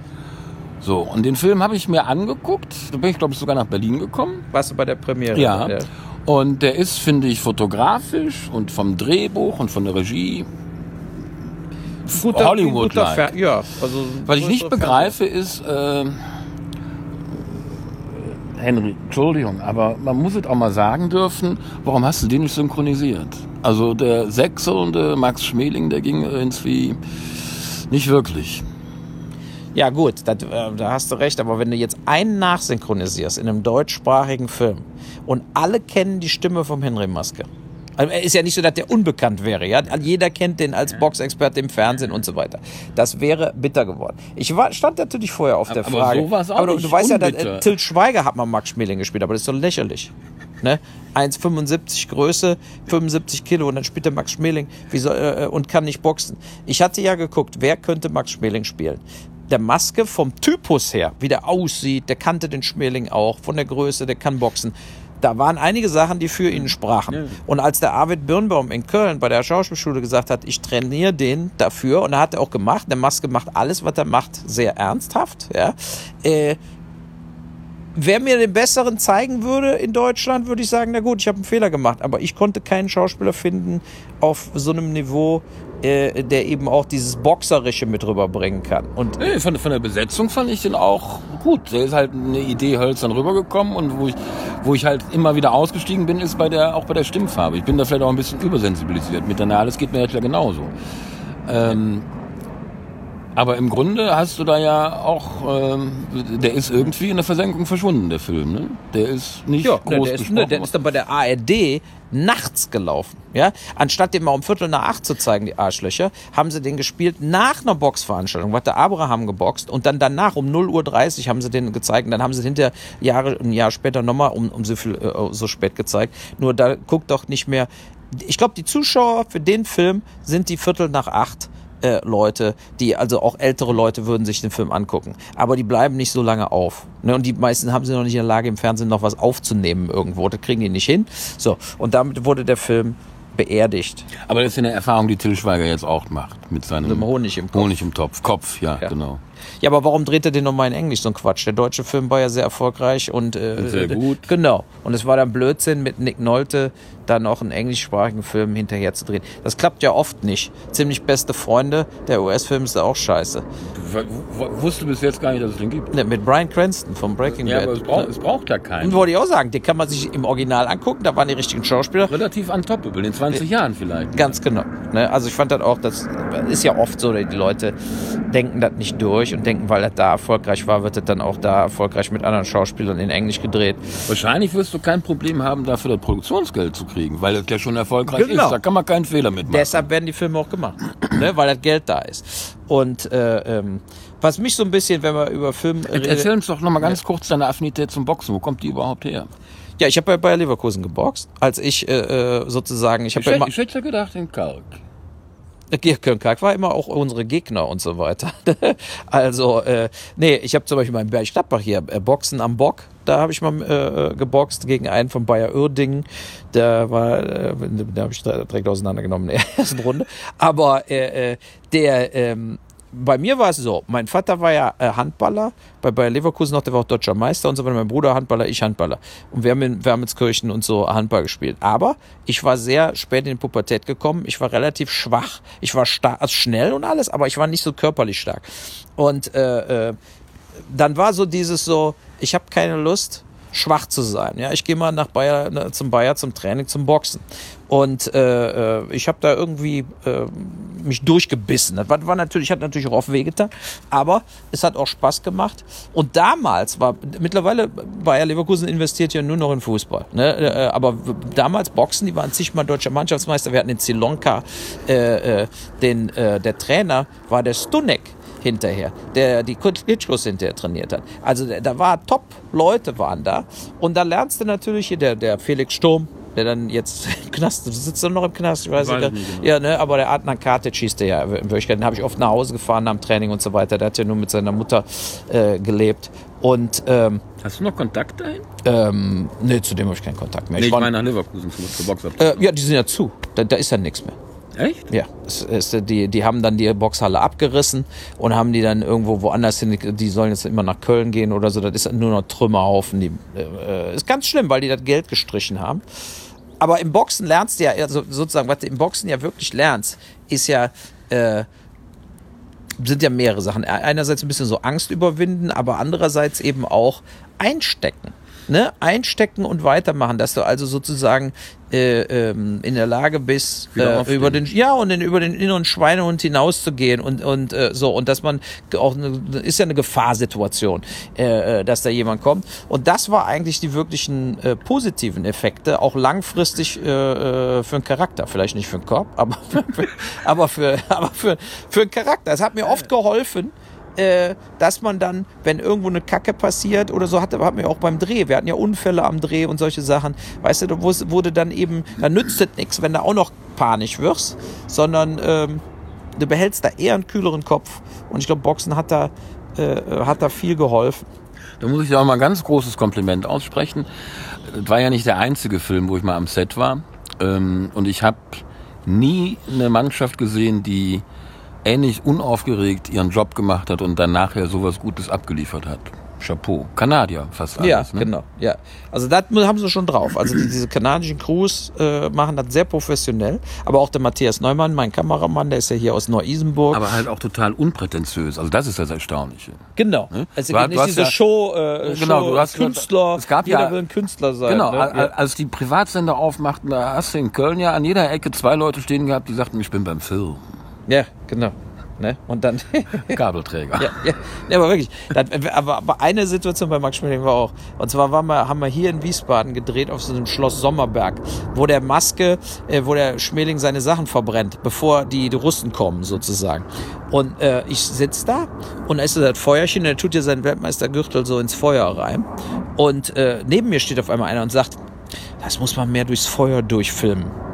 So, und den Film habe ich mir angeguckt. Da bin ich, glaube ich, sogar nach Berlin gekommen. Warst du bei der Premiere? Ja. ja. Und der ist, finde ich, fotografisch und vom Drehbuch und von der Regie guter, Hollywood guter ja, also Was ich nicht begreife ist, äh, Henry, Entschuldigung, aber man muss es auch mal sagen dürfen, warum hast du den nicht synchronisiert? Also der sechselnde Max Schmeling, der ging irgendwie nicht wirklich. Ja gut, das, äh, da hast du recht, aber wenn du jetzt einen nachsynchronisierst in einem deutschsprachigen Film und alle kennen die Stimme vom Henry Maske, also er ist ja nicht so, dass der unbekannt wäre. Ja? Jeder kennt den als Boxexperte im Fernsehen und so weiter. Das wäre bitter geworden. Ich war, stand natürlich vorher auf der aber Frage. So auch aber du, du weißt ja, dass, äh, Til Schweiger hat mal Max Schmeling gespielt, aber das ist doch lächerlich. Ne? 1,75 Größe, 75 Kilo und dann spielt der Max Schmeling soll, äh, und kann nicht boxen. Ich hatte ja geguckt, wer könnte Max Schmeling spielen? Der Maske vom Typus her, wie der aussieht, der kannte den Schmeling auch, von der Größe, der kann boxen da waren einige Sachen, die für ihn sprachen. Ja. Und als der Arvid Birnbaum in Köln bei der Schauspielschule gesagt hat, ich trainiere den dafür, und er hat er auch gemacht, der Maske macht alles, was er macht, sehr ernsthaft, ja, äh, wer mir den besseren zeigen würde in Deutschland, würde ich sagen, na gut, ich habe einen Fehler gemacht. Aber ich konnte keinen Schauspieler finden auf so einem Niveau, äh, der eben auch dieses Boxerische mit rüberbringen kann. Und nee, von, von, der Besetzung fand ich den auch gut. Der ist halt eine Idee hölzern rübergekommen und wo ich, wo ich halt immer wieder ausgestiegen bin, ist bei der, auch bei der Stimmfarbe. Ich bin da vielleicht auch ein bisschen übersensibilisiert. Mit der Nahles geht mir ja genauso. Ähm, aber im Grunde hast du da ja auch, ähm, der ist irgendwie in der Versenkung verschwunden, der Film. Ne? Der ist nicht ja, groß der ist, ne, der ist dann bei der ARD nachts gelaufen. Ja? Anstatt den mal um Viertel nach acht zu zeigen, die Arschlöcher, haben sie den gespielt nach einer Boxveranstaltung. Hat der Abraham geboxt und dann danach um 0.30 Uhr haben sie den gezeigt und dann haben sie hinter Jahre, ein Jahr später nochmal um, um so, viel, äh, so spät gezeigt. Nur da guckt doch nicht mehr. Ich glaube, die Zuschauer für den Film sind die Viertel nach acht äh, Leute, die, also auch ältere Leute würden sich den Film angucken. Aber die bleiben nicht so lange auf. Ne? Und die meisten haben sie noch nicht in der Lage, im Fernsehen noch was aufzunehmen irgendwo. Das kriegen die nicht hin. So, und damit wurde der Film beerdigt. Aber das ist eine Erfahrung, die Till Schweiger jetzt auch macht. Mit seinem dem Honig im Kopf. Honig im Topf. Kopf, ja, Ja. genau. Ja, aber warum dreht er den nochmal in Englisch, so ein Quatsch? Der deutsche Film war ja sehr erfolgreich und, äh, Und sehr gut. Genau. Und es war dann Blödsinn, mit Nick Nolte dann auch einen englischsprachigen Film hinterher zu drehen. Das klappt ja oft nicht. Ziemlich beste Freunde, der US-Film ist auch scheiße. Du w- wusste bis jetzt gar nicht, dass es den gibt. Ne, mit Brian Cranston vom Breaking Ja, Bad. aber es braucht, es braucht ja und keinen. wollte ich auch sagen, den kann man sich im Original angucken, da waren die richtigen Schauspieler. Relativ untoppable, in 20 Jahren vielleicht. Ganz genau. Ne? Also ich fand das auch, das ist ja oft so, die Leute denken das nicht durch und denken, weil das da erfolgreich war, wird das dann auch da erfolgreich mit anderen Schauspielern in Englisch gedreht. Wahrscheinlich wirst du kein Problem haben, dafür das Produktionsgeld zu kriegen, weil das ja schon erfolgreich Genau. ist. Da kann man keinen Fehler mitmachen. Deshalb werden die Filme auch gemacht, ne? weil das Geld da ist. Und äh, ähm, was mich so ein bisschen, wenn man über Film redet, Erzähl uns doch nochmal ganz kurz deine Affinität zum Boxen. Wo kommt die überhaupt her? ja, ich habe bei Bayer Leverkusen geboxt, als ich äh, äh, sozusagen, ich Ich, habe ja immer, hätte- ich hätte ja gedacht, in Kalk. Köln Kalk war immer auch unsere Gegner und so weiter. also, äh, nee, ich habe zum Beispiel meinen Berg Gladbach hier, äh, Boxen am Bock. Da habe ich mal äh, geboxt gegen einen von Bayer Uerdingen. Der war, äh, den habe ich direkt auseinandergenommen in der ersten Runde. Aber äh, äh, der, ähm, bei mir war es so, mein Vater war ja äh, Handballer, bei Bayer Leverkusen noch, der war auch deutscher Meister und so weiter, mein Bruder Handballer, ich Handballer. Und wir haben in Wermelskirchen und so Handball gespielt. Aber ich war sehr spät in die Pubertät gekommen, ich war relativ schwach, ich war also schnell und alles, aber ich war nicht so körperlich stark. Und äh, äh, dann war so dieses so, ich habe keine Lust, schwach zu sein. Ja, ich gehe mal nach Bayer, ne, zum Bayer zum Training, zum Boxen. Und äh, äh, ich habe da irgendwie äh, mich durchgebissen. Das war, war natürlich, hat natürlich auch oft wehgetan, aber es hat auch Spaß gemacht. Und damals war, mittlerweile Bayer Leverkusen investiert ja nur noch in Fußball. Ne? Äh, aber damals Boxen, die waren zigmal deutscher Mannschaftsmeister. Wir hatten in Zilonka äh, äh, den, der Trainer war der Stunek hinterher, der die Klitschkos hinterher trainiert hat. Also da- war top Leute waren da und da lernst du natürlich hier der, der Felix Sturm, der dann jetzt im Knast sitzt er noch im Knast, ich weiß, Weiß nicht. ich genau. Ja, ne, aber der Adnan Katic hieß der ja in Wirklichkeit, den habe ich oft nach Hause gefahren nach dem Training und so weiter. Der hat ja nur mit seiner Mutter äh, gelebt und ähm, Hast du noch Kontakt dahin? ähm, nee, zu dem habe ich keinen Kontakt mehr. Nee, ich war- meine nach Leverkusen zur Boxer. äh, ja, die sind ja zu. Da, da ist ja nichts mehr. Echt? Ja, es ist, die, die haben dann die Boxhalle abgerissen und haben die dann irgendwo woanders hin. Die sollen jetzt immer nach Köln gehen oder so. Das ist nur noch Trümmerhaufen. Die, äh, ist ganz schlimm, weil die das Geld gestrichen haben. Aber im Boxen lernst du ja, also sozusagen, was du im Boxen ja wirklich lernst, ist ja, äh, sind ja mehrere Sachen. Einerseits ein bisschen so Angst überwinden, aber andererseits eben auch einstecken. Ne? Einstecken und weitermachen, dass du also sozusagen äh, ähm, in der Lage bist, äh, über den ja und den, über den inneren Schweinehund hinauszugehen und und äh, so und dass man auch eine, ist ja eine Gefahrsituation, äh, äh, dass da jemand kommt und das war eigentlich die wirklichen äh, positiven Effekte, auch langfristig für den Charakter, vielleicht nicht für den Kopf, aber für, aber für aber für für den Charakter. Es hat mir oft geholfen äh, dass man dann, wenn irgendwo eine Kacke passiert oder so, hatte, hatten wir auch beim Dreh. Wir hatten ja Unfälle am Dreh und solche Sachen. Weißt du, da wurde dann eben, da nützt es nichts, wenn du auch noch panisch wirst, sondern ähm, du behältst da eher einen kühleren Kopf. Und ich glaube, Boxen hat da, äh, hat da viel geholfen. Da muss ich dir auch mal ein ganz großes Kompliment aussprechen. Das war ja nicht der einzige Film, wo ich mal am Set war. Ähm, Und ich habe nie eine Mannschaft gesehen, die ähnlich unaufgeregt ihren Job gemacht hat und dann nachher sowas Gutes abgeliefert hat. Chapeau. Kanadier fast alles. ja, ne? genau. Ja. Also das haben sie schon drauf. Also die, diese kanadischen Crews äh, machen das sehr professionell. Aber auch der Matthias Neumann, mein Kameramann, der ist ja hier aus Neu-Isenburg. Aber halt auch total unprätentiös. Also das ist das Erstaunliche. Genau. Ne? Also hast- nicht diese ja- Show, äh, Genau, Show du hast- Künstler. es gab jeder ja- will ein Künstler sein. Genau, ne? al- als die Privatsender aufmachten, da hast du in Köln ja an jeder Ecke zwei Leute stehen gehabt, die sagten, ich bin beim Film. Ja. genau. Ne? Und dann, Kabelträger. ja, ja, ja, aber wirklich. Das, aber, aber eine Situation bei Max Schmeling war auch. Und zwar waren wir, haben wir hier in Wiesbaden gedreht auf so einem Schloss Sommerberg, wo der Maske, äh, wo der Schmeling seine Sachen verbrennt, bevor die, die Russen kommen sozusagen. Und äh, ich sitz da und da ist das Feuerchen, der tut ja seinen Weltmeistergürtel so ins Feuer rein. Und äh, neben mir steht auf einmal einer und sagt, das muss man mehr durchs Feuer durchfilmen.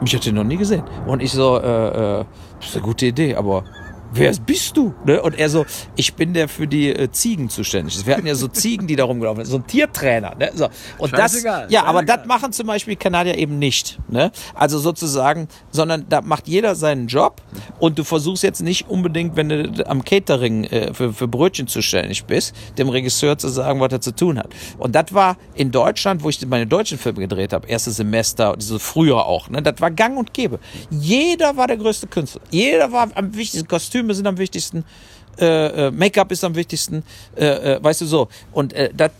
Mich hat er noch nie gesehen. Und ich so, äh, äh, das ist eine gute Idee, aber wer bist du? Ne? Und er so, ich bin der für die äh, Ziegen zuständig. Wir hatten ja so Ziegen, die da rumgelaufen sind, so ein Tiertrainer. Ne? So. Und Scheißegal, das, ja, aber das machen zum Beispiel Kanadier eben nicht. Ne? Also sozusagen, sondern da macht jeder seinen Job und du versuchst jetzt nicht unbedingt, wenn du am Catering äh, für, für Brötchen zuständig bist, dem Regisseur zu sagen, was er zu tun hat. Und das war in Deutschland, wo ich meine deutschen Filme gedreht habe, erstes Semester, so früher auch, ne? das war gang und gäbe. Jeder war der größte Künstler. Jeder war am wichtigsten, Kostüme sind am wichtigsten. Äh, äh, Make-up ist am wichtigsten, äh, äh, weißt du so. Und äh, das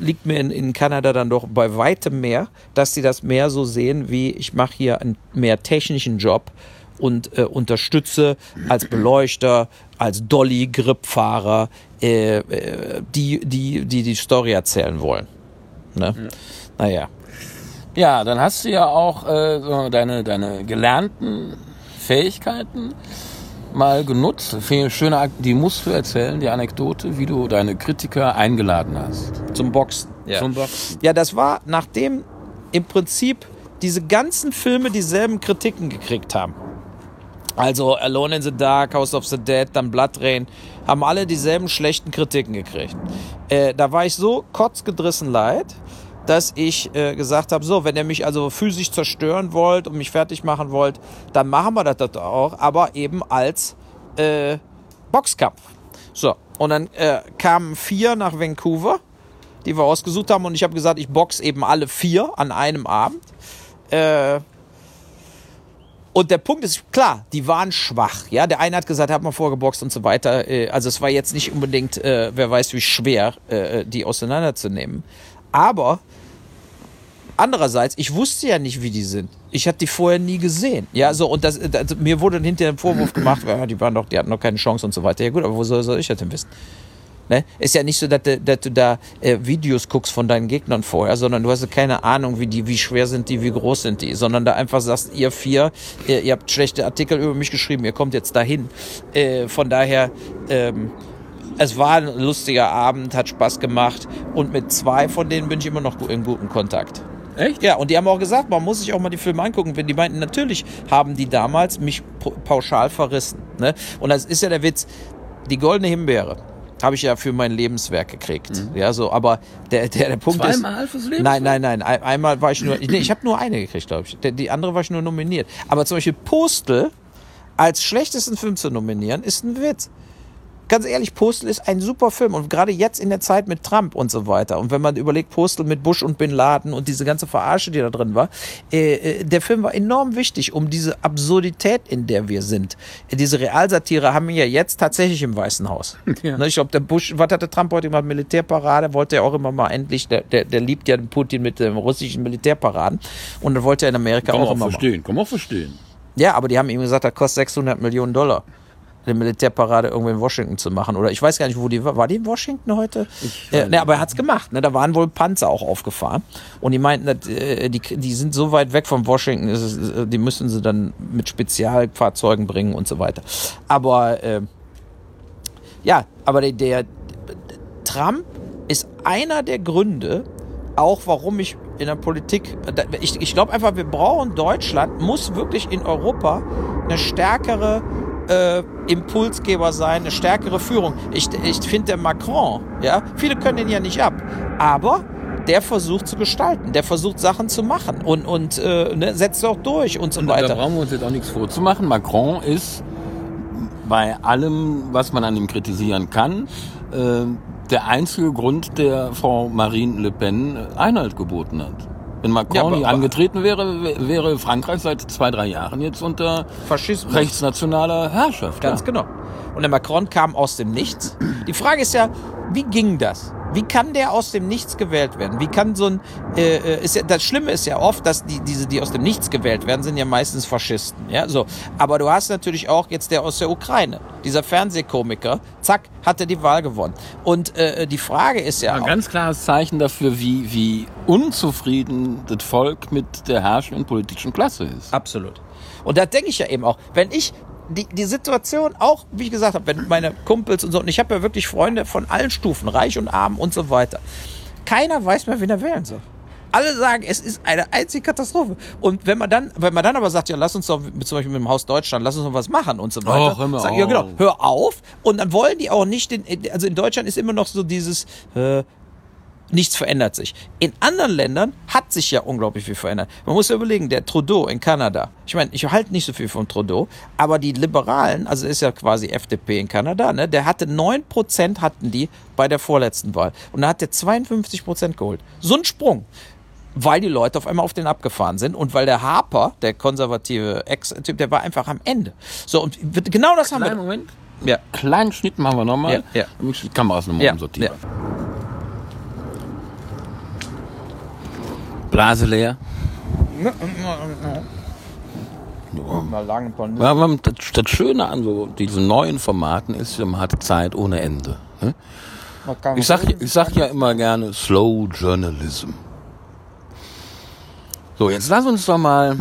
liegt mir in, in Kanada dann doch bei weitem mehr, dass sie das mehr so sehen, wie ich mache hier einen mehr technischen Job und unterstütze als Beleuchter, als Dolly-Gripfahrer, äh, äh, die, die, die die Story erzählen wollen. Ne? Naja. Ja, dann hast du ja auch so deine, deine gelernten Fähigkeiten mal genutzt. Viel Schöne, die musst du erzählen, die Anekdote, wie du deine Kritiker eingeladen hast. Zum Boxen. Ja. Zum Boxen. Ja, das war nachdem im Prinzip diese ganzen Filme dieselben Kritiken gekriegt haben. Also Alone in the Dark, House of the Dead, dann Blood Rain, haben alle dieselben schlechten Kritiken gekriegt. Äh, da war ich so kotzgedrissen leid, dass ich äh, gesagt habe, so, wenn ihr mich also physisch zerstören wollt und mich fertig machen wollt, dann machen wir das, das auch, aber eben als äh, Boxkampf. So, und dann äh, kamen vier nach Vancouver, die wir ausgesucht haben, und ich habe gesagt, ich box eben alle vier an einem Abend. Äh, und der Punkt ist klar, die waren schwach. Ja, der eine hat gesagt, hat mal vorgeboxt und so weiter. Äh, Also es war jetzt nicht unbedingt, äh, wer weiß wie schwer, äh, die auseinanderzunehmen. Aber andererseits, ich wusste ja nicht, wie die sind. Ich hatte die vorher nie gesehen. Ja, so und das, das mir wurde dann hinterher ein Vorwurf gemacht, ja, die waren doch, die hatten noch keine Chance und so weiter. Ja gut, aber wo soll, soll ich das denn wissen? Ne? Ist ja nicht so, dass, du- dass du da äh, Videos guckst von deinen Gegnern vorher, sondern du hast keine Ahnung, wie die, wie schwer sind die, wie groß sind die, sondern da einfach sagst, ihr vier, ihr, ihr habt schlechte Artikel über mich geschrieben, ihr kommt jetzt dahin. Äh, von daher, ähm, es war ein lustiger Abend, hat Spaß gemacht und mit zwei von denen bin ich immer noch in gutem Kontakt. Echt? Ja, und die haben auch gesagt, man muss sich auch mal die Filme angucken. Wenn die meinten, natürlich haben die damals mich pauschal verrissen. Ne? Und das ist ja der Witz. Die goldene Himbeere habe ich ja für mein Lebenswerk gekriegt. Ja, so, aber der, der, der Punkt ist. Zweimal fürs Leben? Nein, nein, nein. Ein, einmal war ich nur. Nee, ich habe nur eine gekriegt, glaube ich. Die andere war ich nur nominiert. Aber zum Beispiel Postel als schlechtesten Film zu nominieren, ist ein Witz. Ganz ehrlich, Postel ist ein super Film und gerade jetzt in der Zeit mit Trump und so weiter. Und wenn man überlegt, Postel mit Bush und Bin Laden und diese ganze Verarsche, die da drin war, äh, äh, der Film war enorm wichtig, um diese Absurdität, in der wir sind. Diese Realsatire haben wir ja jetzt tatsächlich im Weißen Haus. Ja. Ne, ich glaube, der Bush, was hat der Trump heute gemacht? Militärparade, wollte er auch immer mal endlich, der, der, der liebt ja den Putin mit dem russischen Militärparaden. Und dann wollte er in Amerika Kann auch auch immer mal. verstehen, kann man auch verstehen. Ja, aber die haben ihm gesagt, das kostet 600 Millionen Dollar, eine Militärparade irgendwo in Washington zu machen. Oder ich weiß gar nicht, wo die war. War die in Washington heute? Äh, ne, aber er hat's gemacht. Ne? Da waren wohl Panzer auch aufgefahren. Und die meinten, dass, äh, die, die sind so weit weg von Washington, es, äh, die müssen sie dann mit Spezialfahrzeugen bringen und so weiter. Aber äh, ja, aber der, der Trump ist einer der Gründe, auch warum ich in der Politik, ich, ich glaube einfach, wir brauchen Deutschland, muss wirklich in Europa eine stärkere äh, Impulsgeber sein, eine stärkere Führung. Ich, ich finde der Macron, ja, viele können den ja nicht ab, aber der versucht zu gestalten, der versucht Sachen zu machen und, und äh, ne, setzt auch durch und so Und da weiter. brauchen wir uns jetzt auch nichts vorzumachen. Macron ist bei allem, was man an ihm kritisieren kann, äh, der einzige Grund, der Frau Marine Le Pen Einhalt geboten hat. Wenn Macron Ja, angetreten wäre, wär- wäre Frankreich seit zwei, drei Jahren jetzt unter Faschismus. rechtsnationaler Herrschaft. Ganz ja. genau. Und der Macron kam aus dem Nichts. Die Frage ist ja, wie ging das? Wie kann der aus dem Nichts gewählt werden? Wie kann so ein äh, äh, ist ja, das Schlimme ist ja oft, dass die diese die aus dem Nichts gewählt werden, sind ja meistens Faschisten, ja so. Aber du hast natürlich auch jetzt der aus der Ukraine, dieser Fernsehkomiker, zack, hat er die Wahl gewonnen. Und äh, die Frage ist ja Ein auch, ganz klares Zeichen dafür, wie, wie unzufrieden das Volk mit der herrschenden politischen Klasse ist. Absolut. Und da denke ich ja eben auch, wenn ich die, die Situation auch, wie ich gesagt habe, wenn meine Kumpels und so, und ich habe ja wirklich Freunde von allen Stufen, reich und arm und so weiter. Keiner weiß mehr, wen er wählen soll. alle sagen, es ist eine einzige Katastrophe. Und wenn man dann, wenn man dann aber sagt, ja, lass uns doch zum Beispiel mit dem Haus Deutschland, lass uns noch was machen und so weiter. Och, hör mal sagen, ja, genau, hör auf. Und dann wollen die auch nicht, den, also in Deutschland ist immer noch so dieses, äh, nichts verändert sich. In anderen Ländern hat sich ja unglaublich viel verändert. Man muss ja überlegen, der Trudeau in Kanada, ich meine, ich halte nicht so viel von Trudeau, aber die Liberalen, also ist ja quasi FDP in Kanada, ne, der hatte 9% hatten die bei der vorletzten Wahl. Und da hat der 52% geholt. So ein Sprung. Weil die Leute auf einmal auf den abgefahren sind und weil der Harper, der konservative Ex-Typ, der war einfach am Ende. So, und genau das haben Kleinen wir. Moment. Ja. Kleinen Schnitt machen wir nochmal. Ja, ja. Damit ich die Kameras nochmal Ja, umsortieren. ja. Blase leer. Lang ein paar Ja, aber das, das Schöne an so diesen neuen Formaten ist, man hat Zeit ohne Ende. Ne? Ich sag, ich sag ja immer gerne Slow Journalism. So, jetzt lass uns doch mal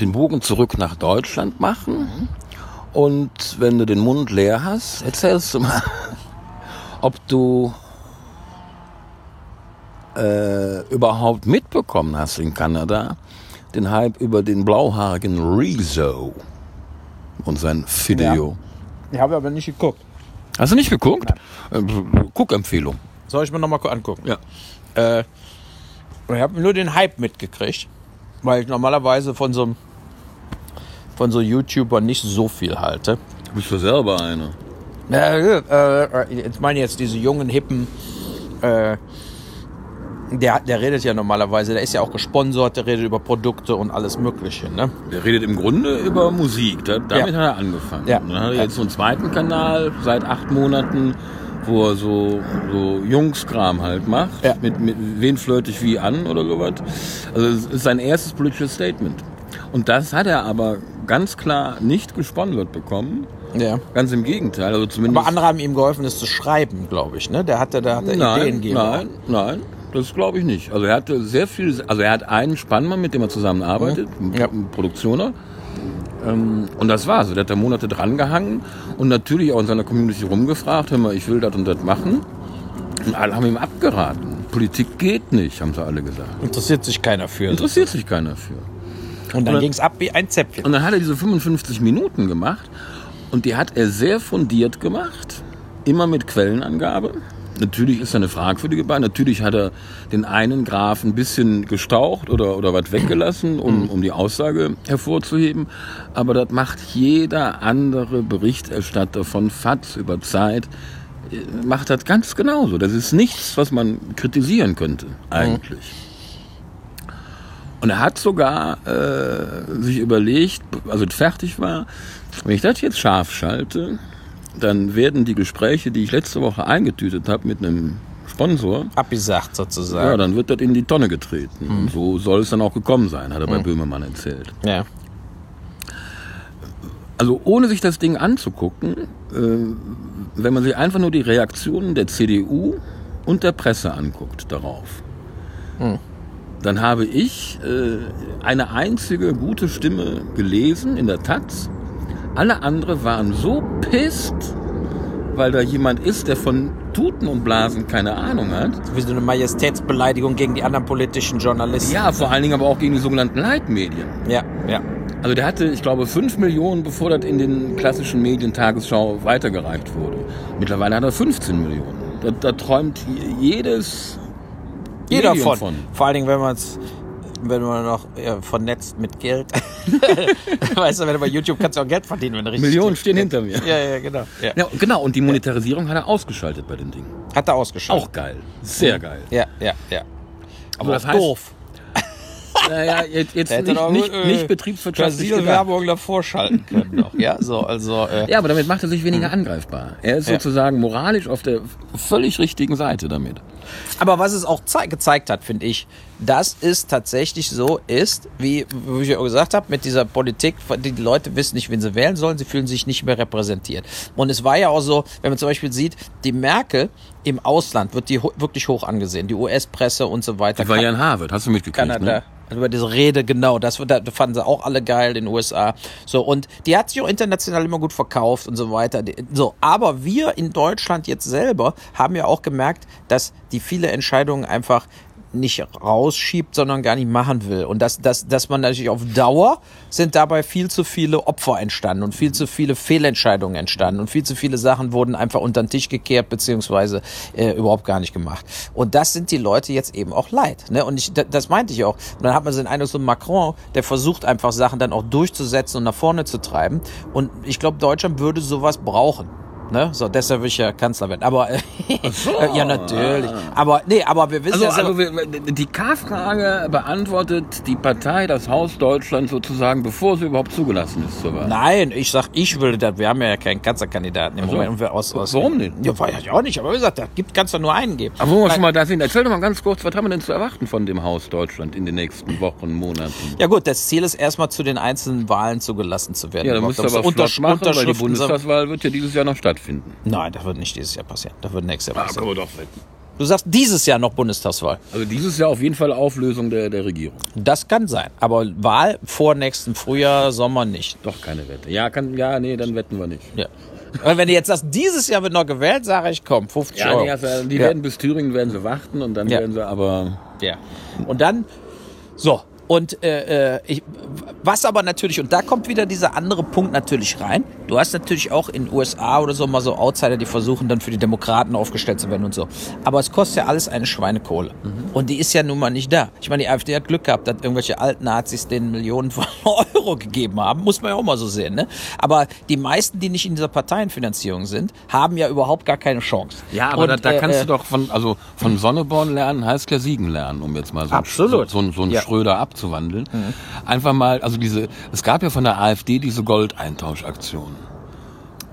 den Bogen zurück nach Deutschland machen. Und wenn du den Mund leer hast, erzählst du mal, ob du äh, überhaupt mitbekommen hast in Kanada, den Hype über den blauhaarigen Rezo und sein Video. Ich habe aber nicht geguckt. Hast du nicht geguckt? Äh, Guckempfehlung. Soll ich mir nochmal angucken? Ja. Äh, ich habe nur den Hype mitgekriegt, weil ich normalerweise von so einem von so YouTubern nicht so viel halte. Du bist doch selber einer. Äh, äh, ich meine jetzt diese jungen, hippen, äh, der, der redet ja normalerweise, der ist ja auch gesponsert, der redet über Produkte und alles Mögliche. Ne? Der redet im Grunde über Musik. Da, damit Ja. hat er angefangen. Ja. Dann hat er jetzt so einen zweiten Kanal seit acht Monaten, wo er so, so Jungskram halt macht. Ja. Mit, mit wen flirte ich wie an oder sowas. Also es ist sein erstes politisches Statement. Und das hat er aber ganz klar nicht gesponsert bekommen. Ja. Ganz im Gegenteil. Also zumindest Aber andere haben ihm geholfen, es zu schreiben, glaube ich. Ne? Der hatte, der hatte Ideen Nein, gegeben. nein, nein, das glaube ich nicht. Also er hatte sehr viel, also er hat einen Spannmann, mit dem er zusammenarbeitet, Ja. ein Produktioner. Ähm, und das war's. Der hat da Monate dran gehangen und natürlich auch in seiner Community rumgefragt, hör mal, ich will das und das machen. Und alle haben ihm abgeraten. Politik geht nicht, haben sie alle gesagt. Interessiert sich keiner für. Interessiert sich keiner für. Und dann Und- ging es ab wie ein Zäpfchen. Und dann hat er diese 55 Minuten gemacht und die hat er sehr fundiert gemacht, immer mit Quellenangabe. Natürlich ist da eine fragwürdige bei. Natürlich hat er den einen Graph ein bisschen gestaucht oder, oder was weggelassen, um, um die Aussage hervorzuheben. Aber das macht jeder andere Berichterstatter von FATS über Zeit, äh, macht das ganz genauso. Das ist nichts, was man kritisieren könnte, eigentlich. Und er hat sogar äh, sich überlegt, also fertig war, wenn ich das jetzt scharf schalte, dann werden die Gespräche, die ich letzte Woche eingetütet habe mit einem Sponsor, Abgesagt ja, sozusagen. dann wird das in die Tonne getreten. Und so soll es dann auch gekommen sein, hat er bei Böhmermann erzählt. Ja. Also ohne sich das Ding anzugucken, äh, wenn man sich einfach nur die Reaktionen der CDU und der Presse anguckt darauf, dann habe ich äh, eine einzige gute Stimme gelesen in der Taz. Alle andere waren so pisst, weil da jemand ist, der von Tuten und Blasen keine Ahnung hat. Wie so eine Majestätsbeleidigung gegen die anderen politischen Journalisten. Ja, vor allen Dingen aber auch gegen die sogenannten Leitmedien. Ja, ja. Also der hatte, ich glaube, 5 Millionen, bevor das in den klassischen Medien Tagesschau weitergereicht wurde. Mittlerweile hat er 15 Millionen. Da, da träumt jedes Jeder Medium von. von. Vor allen Dingen, wenn man es wenn man noch ja, vernetzt mit Geld. weißt du, wenn du bei YouTube kannst du auch Geld verdienen, wenn du richtig. Millionen stehen hinter mir. Ja, ja, genau. Ja. Ja, genau, und die Monetarisierung hat er ausgeschaltet bei den Dingen. Hat er ausgeschaltet. Auch geil. Sehr geil. Ja, ja, ja. Aber das auch heißt- doof. Naja, jetzt, jetzt nicht, doch nicht, äh, nicht betriebswirtschaftlich. Werbung davor schalten können noch. Ja, so, also. Äh, Ja, aber damit macht er sich weniger angreifbar. Er ist Ja. sozusagen moralisch auf der völlig richtigen Seite damit. Aber was es auch zei gezeigt hat, finde ich, dass es tatsächlich so ist, wie, wie ich ja auch gesagt habe, mit dieser Politik, die die Leute wissen nicht, wen sie wählen sollen, sie fühlen sich nicht mehr repräsentiert. Und es war ja auch so, wenn man zum Beispiel sieht, die Merkel im Ausland wird die ho wirklich hoch angesehen, die US-Presse und so weiter. Die war ja in Harvard, hast du mitgekriegt, Kanada. ne? Also über diese Rede, genau, das, da fanden sie auch alle geil in den USA. So, und die hat sich auch international immer gut verkauft und so weiter. So, aber wir in Deutschland jetzt selber haben ja auch gemerkt, dass die viele Entscheidungen einfach nicht rausschiebt, sondern gar nicht machen will. Und dass, dass, dass man natürlich auf Dauer sind dabei viel zu viele Opfer entstanden und viel zu viele Fehlentscheidungen entstanden und viel zu viele Sachen wurden einfach unter den Tisch gekehrt beziehungsweise äh, überhaupt gar nicht gemacht. Und das sind die Leute jetzt eben auch leid. Ne? Und ich, das meinte ich auch. Und dann hat man so den Eindruck, so Macron, der versucht einfach Sachen dann auch durchzusetzen und nach vorne zu treiben. Und ich glaube, Deutschland würde sowas brauchen. Ne? So, deshalb will ich ja Kanzler werden. Aber so. ja, natürlich. Aber nee, aber wir wissen also, ja also wir, die K-Frage beantwortet die Partei, das Haus Deutschland sozusagen, bevor sie überhaupt zugelassen ist zur Wahl. Nein, ich sag, ich würde das. Wir haben ja keinen Kanzlerkandidaten im Also, Moment. Und wir aus, aus, warum nicht? Ja, weiß ich auch nicht. Aber wie gesagt, da gibt kannst du nur einen geben. Aber wo wir schon mal da sind, erzähl doch mal ganz kurz, was haben wir denn zu erwarten von dem Haus Deutschland in den nächsten Wochen, Monaten? Ja gut, das Ziel ist erstmal zu den einzelnen Wahlen zugelassen zu werden. Ja, Überhaupt, müsst ihr aber Untersch- machen, weil die. Bundestagswahl wird ja dieses Jahr noch stattfinden. Nein, das wird nicht dieses Jahr passieren. Das wird nächstes Jahr Ah, passieren. wir doch wetten. Du sagst dieses Jahr noch Bundestagswahl. Also dieses Jahr auf jeden Fall Auflösung der, der Regierung. Das kann sein. Aber Wahl vor nächsten Frühjahr, Sommer nicht. Doch keine Wette. Ja, kann, ja, nee, dann wetten wir nicht. Ja. Aber wenn du jetzt sagst, dieses Jahr wird noch gewählt, sage ich, komm, 50 Ja, Euro. nee, also, die Ja. werden bis Thüringen werden sie warten und dann Ja. werden sie aber. Ja. Und dann, so. Und äh, äh, ich, was aber natürlich, und da kommt wieder dieser andere Punkt natürlich rein. Du hast natürlich auch in USA oder so mal so Outsider, die versuchen dann für die Demokraten aufgestellt zu werden und so. Aber es kostet ja alles eine Schweinekohle. Und die ist ja nun mal nicht da. Ich meine, die AfD hat Glück gehabt, dass irgendwelche alten Nazis denen Millionen von Euro gegeben haben. Muss man ja auch mal so sehen. Ne? Aber die meisten, die nicht in dieser Parteienfinanzierung sind, haben ja überhaupt gar keine Chance. Ja, aber Und, da, da äh, kannst äh, du doch von, also von Sonneborn lernen heißt ja Siegen lernen, um jetzt mal so, Absolut. so, so, so einen Ja. Schröder abzuwandeln. Einfach mal, also diese, es gab ja von der AfD diese Goldeintauschaktion.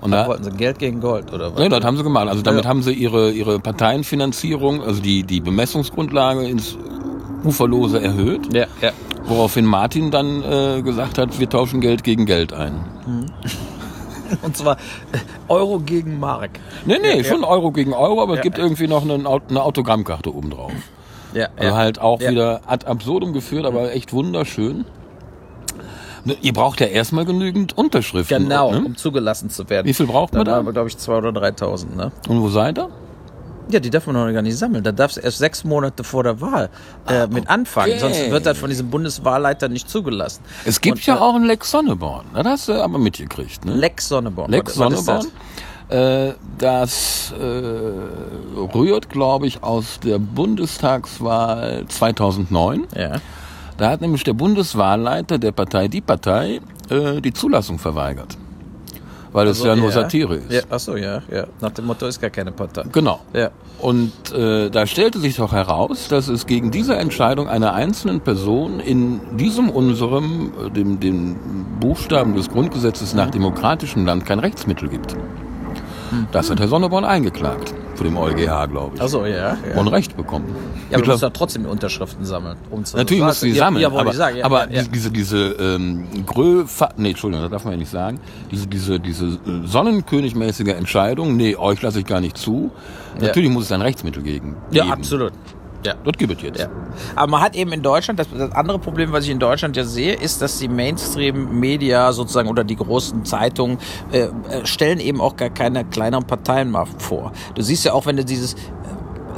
Und da, Wollten sie Geld gegen Gold oder was? ja, das haben sie gemacht. Also damit Ja. haben sie ihre, ihre Parteienfinanzierung, also die, die Bemessungsgrundlage ins Uferlose erhöht. Ja, ja. Woraufhin Martin dann äh, gesagt hat, wir tauschen Geld gegen Geld ein. Und zwar äh, Euro gegen Mark. Nee, nee, Ja, schon Euro gegen Euro, aber es gibt irgendwie noch eine, eine Autogrammkarte obendrauf. Ja, Also halt auch Ja. wieder ad absurdum geführt, aber echt wunderschön. Ne, Ihr braucht ja erstmal genügend Unterschriften. Genau, Ne? um zugelassen zu werden. Wie viel braucht man da? da? glaube ich, 2.000 oder 3.000, ne? Und wo seid ihr? Ja, die darf man noch gar nicht sammeln. Da darfst du erst sechs Monate vor der Wahl äh, mit anfangen. okay. Sonst wird das von diesem Bundeswahlleiter nicht zugelassen. Es gibt Und, ja äh, auch einen Lex Sonneborn. Das hast du aber mitgekriegt. Ne? Lex Sonneborn. Lex Sonneborn. Äh, das äh, rührt, glaube ich, aus der Bundestagswahl 2009. das? Ja. Da hat nämlich der Bundeswahlleiter der Partei Die Partei äh, die Zulassung verweigert. Weil es Also, ja nur Satire ist. Ja, achso, ja, ja. Nach dem Motto ist gar keine Partei. Genau. Ja. Und äh, da stellte sich doch heraus, dass es gegen diese Entscheidung einer einzelnen Person in diesem unserem, äh, dem, dem Buchstaben des Grundgesetzes nach demokratischem Land kein Rechtsmittel gibt. Das hat Herr Sonneborn eingeklagt, vor dem EuGH, glaube ich. Achso, ja. ja. Und Recht bekommen. ja, aber du musst ja trotzdem Unterschriften sammeln. Um zu Natürlich musst du die ja, sammeln, Ja, wollte aber, ich sagen. Ja, aber ja, ja. die- diese, diese ähm, Grö, nee, Entschuldigung, das darf man ja nicht sagen, diese, diese, diese äh, sonnenkönigmäßige Entscheidung, nee, euch lasse ich gar nicht zu, Ja. natürlich muss es ein Rechtsmittel gegen. ja, geben. absolut. Ja. Das gibt es jetzt. Ja. Aber man hat eben in Deutschland, das, das andere Problem, was ich in Deutschland ja sehe, ist, dass die Mainstream-Media sozusagen oder die großen Zeitungen äh, äh, stellen eben auch gar keine kleineren Parteien mal vor. Du siehst ja auch, wenn du dieses, äh,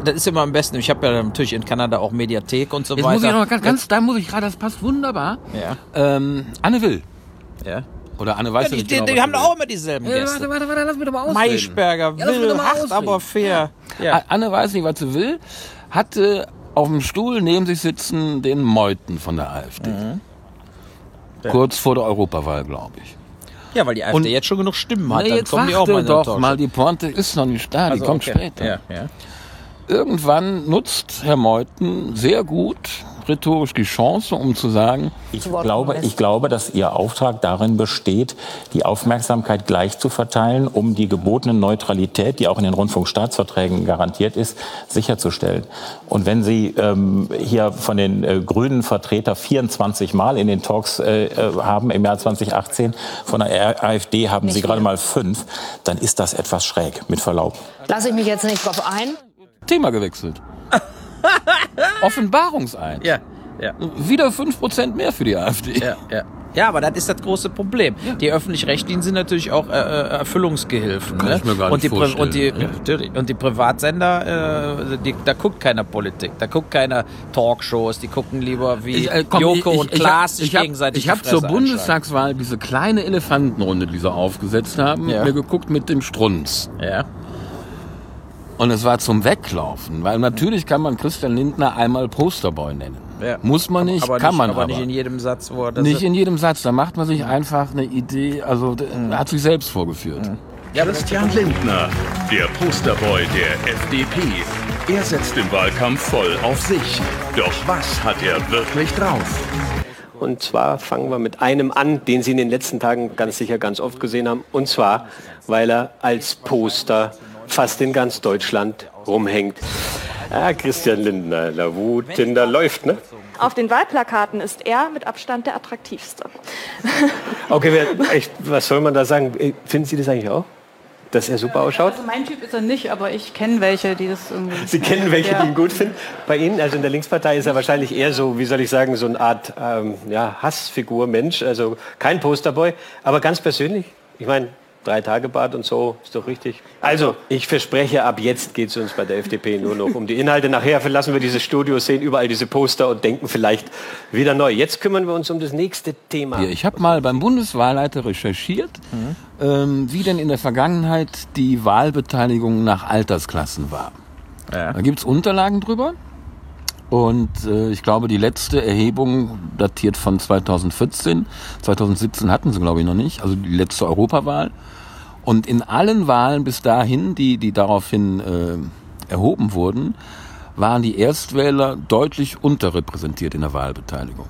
das ist immer am besten, ich habe ja natürlich in Kanada auch Mediathek und so Jetzt weiter. muss ich noch ganz, ganz, da muss ich gerade, das passt wunderbar. ja, Ähm, Anne Will. ja. Oder Anne weiß ja ja, die, nicht genau, die, die haben sie auch immer dieselben Ja, warte, Gäste. warte, warte, lass mich doch mal ausreden. Maischberger, Ja, doch will, hart, aber fair. Ja. Anne weiß nicht, was sie will, hatte auf dem Stuhl neben sich sitzen den Meuthen von der AfD. Mhm. Kurz vor der Europawahl, glaube ich. ja, weil die AfD Und- jetzt schon genug Stimmen hat, dann jetzt kommen die auch mal doch mal, die Pointe ist noch nicht da, die Also, kommt okay. später. Ja, ja. Irgendwann nutzt Herr Meuthen sehr gut rhetorisch die Chance, um zu sagen, Ich glaube, ich glaube, dass Ihr Auftrag darin besteht, die Aufmerksamkeit gleich zu verteilen, um die gebotene Neutralität, die auch in den Rundfunkstaatsverträgen garantiert ist, sicherzustellen. Und wenn Sie ähm, hier von den äh, grünen Vertreter 24 Mal in den Talks äh, äh, haben im Jahr 2018, von der AfD haben Sie Nicht gerade viel. mal fünf, dann ist das etwas schräg, mit Verlaub. Lasse ich mich jetzt nicht drauf ein. Thema gewechselt. Offenbarungseid. Ja, ja, Wieder 5% mehr für die AfD. ja, ja. Ja, aber das ist das große Problem. Die öffentlich-rechtlichen sind natürlich auch äh, äh, Erfüllungsgehilfen. Kann ne? ich mir gar und, nicht die Pri- und, die, natürlich. und die Privatsender, äh, die, da guckt keiner Politik, da guckt keiner Talkshows, die gucken lieber wie Ich, äh, komm, Joko ich- und Klaas ich sich gegenseitig Ich habe die zur. Bundestagswahl diese kleine Elefantenrunde, die sie aufgesetzt haben, Ja. mir geguckt mit dem Strunz. Ja. Und es war zum Weglaufen, weil natürlich kann man Christian Lindner einmal Posterboy nennen. Ja. Muss man nicht, aber kann nicht, man aber. aber. nicht in jedem Satz, wo er das Nicht in jedem Satz, da macht man sich einfach eine Idee, also Mhm. er hat sich selbst vorgeführt. Christian Lindner, der Posterboy der FDP. Er setzt im Wahlkampf voll auf sich. Doch was hat er wirklich drauf? Und zwar fangen wir mit einem an, den Sie in den letzten Tagen ganz sicher ganz oft gesehen haben. Und zwar, weil er als Poster fast in ganz Deutschland rumhängt. Ah, Christian Lindner, der Wut, Tinder läuft, ne? Auf den Wahlplakaten ist er mit Abstand der attraktivste. Okay, wer, echt, was soll man da sagen? Äh, Finden Sie das eigentlich auch? Dass er super ausschaut? Also mein Typ ist er nicht, aber ich kenne welche, die das irgendwie. Sie kennen welche, Ja. die ihn gut finden. Bei Ihnen, also in der Linkspartei, ist er wahrscheinlich eher so, wie soll ich sagen, so eine Art ähm, ja, Hassfigur, Mensch. Also kein Posterboy, aber ganz persönlich. Ich meine, drei Tage Bart und so, ist doch richtig. Also, ich verspreche, ab jetzt geht es uns bei der FDP nur noch um die Inhalte. Nachher verlassen wir dieses Studio, sehen überall diese Poster und denken vielleicht wieder neu. Jetzt kümmern wir uns um das nächste Thema. Hier, Ich habe mal beim Bundeswahlleiter recherchiert, ähm, wie denn in der Vergangenheit die Wahlbeteiligung nach Altersklassen war. Da gibt's Unterlagen drüber. Und äh, ich glaube, die letzte Erhebung datiert von 2014. 2017 hatten sie, glaube ich, noch nicht. Also die letzte Europawahl. Und in allen Wahlen bis dahin, die, die daraufhin äh, erhoben wurden, waren die Erstwähler deutlich unterrepräsentiert in der Wahlbeteiligung.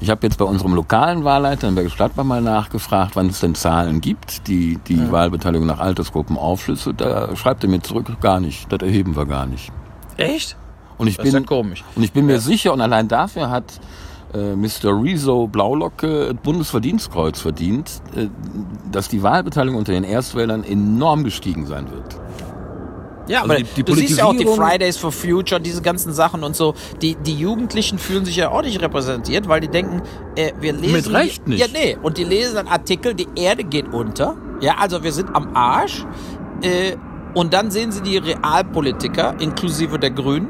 Ich habe jetzt bei unserem lokalen Wahlleiter in Bergisch Gladbach mal nachgefragt, wann es denn Zahlen gibt, die die Wahlbeteiligung nach Altersgruppen aufschlüsselt. Da schreibt er mir zurück, gar nicht. Das erheben wir gar nicht. Echt? Und ich Das ist bin ja komisch. Und ich bin mir sicher, und allein dafür hat äh, Mr. Rezo Blaulocke Bundesverdienstkreuz verdient, äh, dass die Wahlbeteiligung unter den Erstwählern enorm gestiegen sein wird. Ja, Also aber die- die du siehst ja auch die Fridays for Future, diese ganzen Sachen und so. Die, die Jugendlichen fühlen sich ja auch nicht repräsentiert, weil die denken, äh, wir lesen. Mit Recht nicht. Ja, nee. Und die lesen dann Artikel, die Erde geht unter. Ja, also wir sind am Arsch. Äh, und dann sehen sie die Realpolitiker, inklusive der Grünen,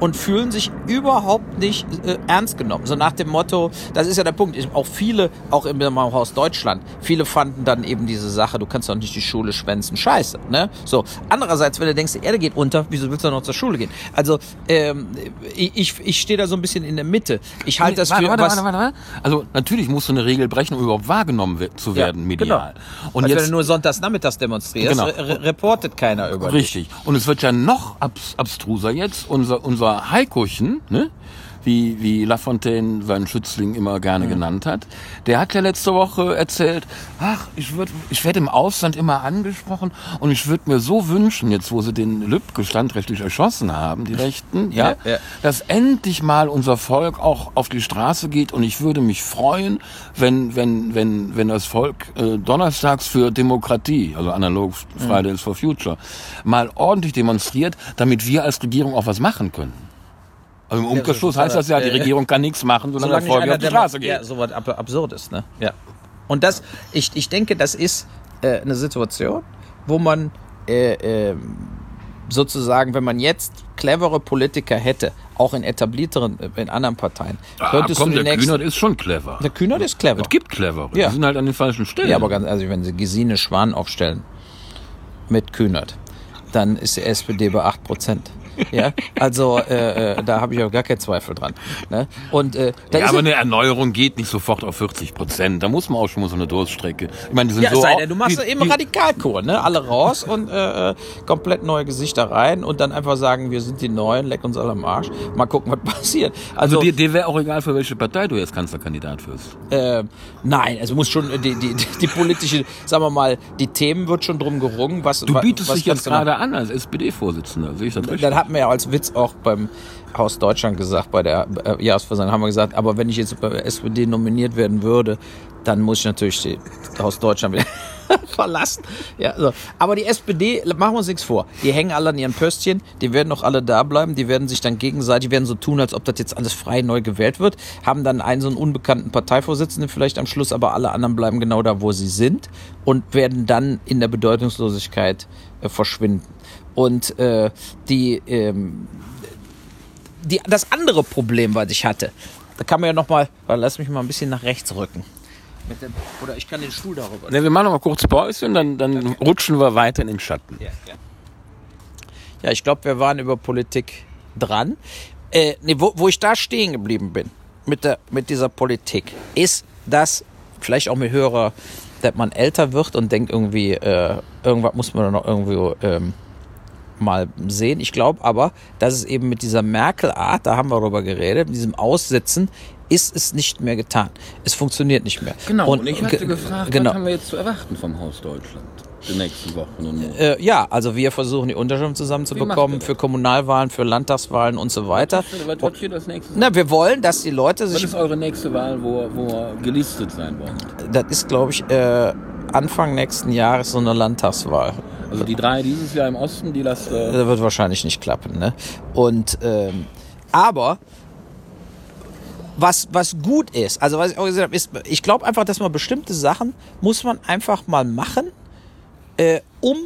und fühlen sich überhaupt nicht äh, ernst genommen. So nach dem Motto, das ist ja der Punkt, auch viele, auch im Haus Deutschland, viele fanden dann eben diese Sache, du kannst doch nicht die Schule schwänzen, scheiße. Ne? So, andererseits, wenn du denkst, die Erde geht unter, wieso willst du noch zur Schule gehen? Also, ähm, ich, ich, stehe da so ein bisschen in der Mitte. Ich halte das warte, für warte, was... warte, warte, warte. Also natürlich musst du eine Regel brechen, um überhaupt wahrgenommen zu Ja, werden medial. Genau. Und Als wenn jetzt du nur sonntags nachmittags demonstrierst, Genau. re re reportet keiner über dich. Richtig. Und es wird ja noch abs abstruser jetzt. Unser, unser Heikochen, ne? Wie, wie Lafontaine seinen Schützling immer gerne genannt hat. Der hat ja letzte Woche erzählt, ach, ich würd, ich werde im Ausland immer angesprochen und ich würde mir so wünschen, jetzt wo sie den Lübcke standrechtlich erschossen haben, die Rechten, ja, Ja, ja. dass endlich mal unser Volk auch auf die Straße geht und ich würde mich freuen, wenn, wenn, wenn, wenn das Volk äh, donnerstags für Demokratie, also analog Fridays for Future, mal ordentlich demonstriert, damit wir als Regierung auch was machen können. Also im Umkehrschluss heißt das ja, die äh, Regierung kann nichts machen, sondern Solange das Volk auf die Straße demo- Ja, geht. so was ab Absurdes, ne? Ja. Und das, ich, ich denke, das ist äh, eine Situation, wo man äh, ähm, sozusagen, wenn man jetzt clevere Politiker hätte, auch in etablierteren, äh, in anderen Parteien, Ah, könntest komm, du die der nächsten... Kühnert ist schon clever. der Kühnert ist clever. Es gibt clever. Ja. Die sind halt an den falschen Stellen. Ja, aber ganz ehrlich, wenn sie Gesine Schwan aufstellen mit Kühnert, dann ist die SPD bei 8 Prozent. Ja, also äh, äh, da habe ich auch gar keinen Zweifel dran. Ne? Und äh, da ja, aber eine Erneuerung geht nicht sofort auf 40 Prozent. Da muss man auch schon mal so eine Durststrecke. Ich meine, die sind Ja, so. sei denn, du machst die, eben Radikalkur, ne? Alle raus und äh, äh, komplett neue Gesichter rein und dann einfach sagen, wir sind die Neuen, leck uns alle am Arsch. Mal gucken, was passiert. Also Also, dir, dir wäre auch egal, für welche Partei du jetzt Kanzlerkandidat wirst. äh, nein, also muss schon äh, die, die, die, politische, sagen wir mal, die Themen wird schon drum gerungen, was Du bietest was dich jetzt machen? gerade an als SPD-Vorsitzender. Sehe ich das richtig? Dann hatten wir ja als Witz auch beim Haus Deutschland gesagt, bei der äh, Jahresversammlung haben wir gesagt, aber wenn ich jetzt bei SPD nominiert werden würde, dann muss ich natürlich die Haus Deutschland wieder verlassen. Ja, so. Aber die SPD, machen wir uns nichts vor. Die hängen alle an ihren Pöstchen, die werden auch alle da bleiben, die werden sich dann gegenseitig, werden so tun, als ob das jetzt alles frei neu gewählt wird, haben dann einen so einen unbekannten Parteivorsitzenden vielleicht am Schluss, aber alle anderen bleiben genau da, wo sie sind und werden dann in der Bedeutungslosigkeit äh, verschwinden. Und äh, die, ähm, die, das andere Problem, was ich hatte, da kann man ja nochmal, lass mich mal ein bisschen nach rechts rücken. Dem, oder ich kann den Stuhl darüber. Ne, wir machen noch mal kurz Pause und dann, dann rutschen wir weiter in den Schatten. Ja, ja. ja ich glaube, wir waren über Politik dran. Äh, nee, wo, wo ich da stehen geblieben bin mit, der, mit dieser Politik, ist, dass vielleicht auch mit Hörer, dass man älter wird und denkt irgendwie, äh, irgendwas muss man noch irgendwie ähm, mal sehen. Ich glaube aber, dass es eben mit dieser Merkel-Art, da haben wir darüber geredet, mit diesem Aussitzen, ist es nicht mehr getan. Es funktioniert nicht mehr. Genau, und, ich hatte ge- gefragt, genau. was haben wir jetzt zu erwarten vom Haus Deutschland die nächsten Wochen und? Äh, ja, also wir versuchen die Unterschriften zusammenzubekommen für Kommunalwahlen, für Landtagswahlen und so weiter. Was wird hier das nächste? Na, wir wollen, dass die Leute Was sich, ist eure nächste Wahl, wo, wo gelistet sein wollt? das ist glaube ich äh, Anfang nächsten Jahres so eine Landtagswahl. Also die drei dieses Jahr im Osten, die lasst äh, Das wird wahrscheinlich nicht klappen. Ne? Und ähm, aber was, was gut ist, also was ich auch gesagt habe, ist, ich glaube einfach, dass man bestimmte Sachen muss man einfach mal machen, äh, um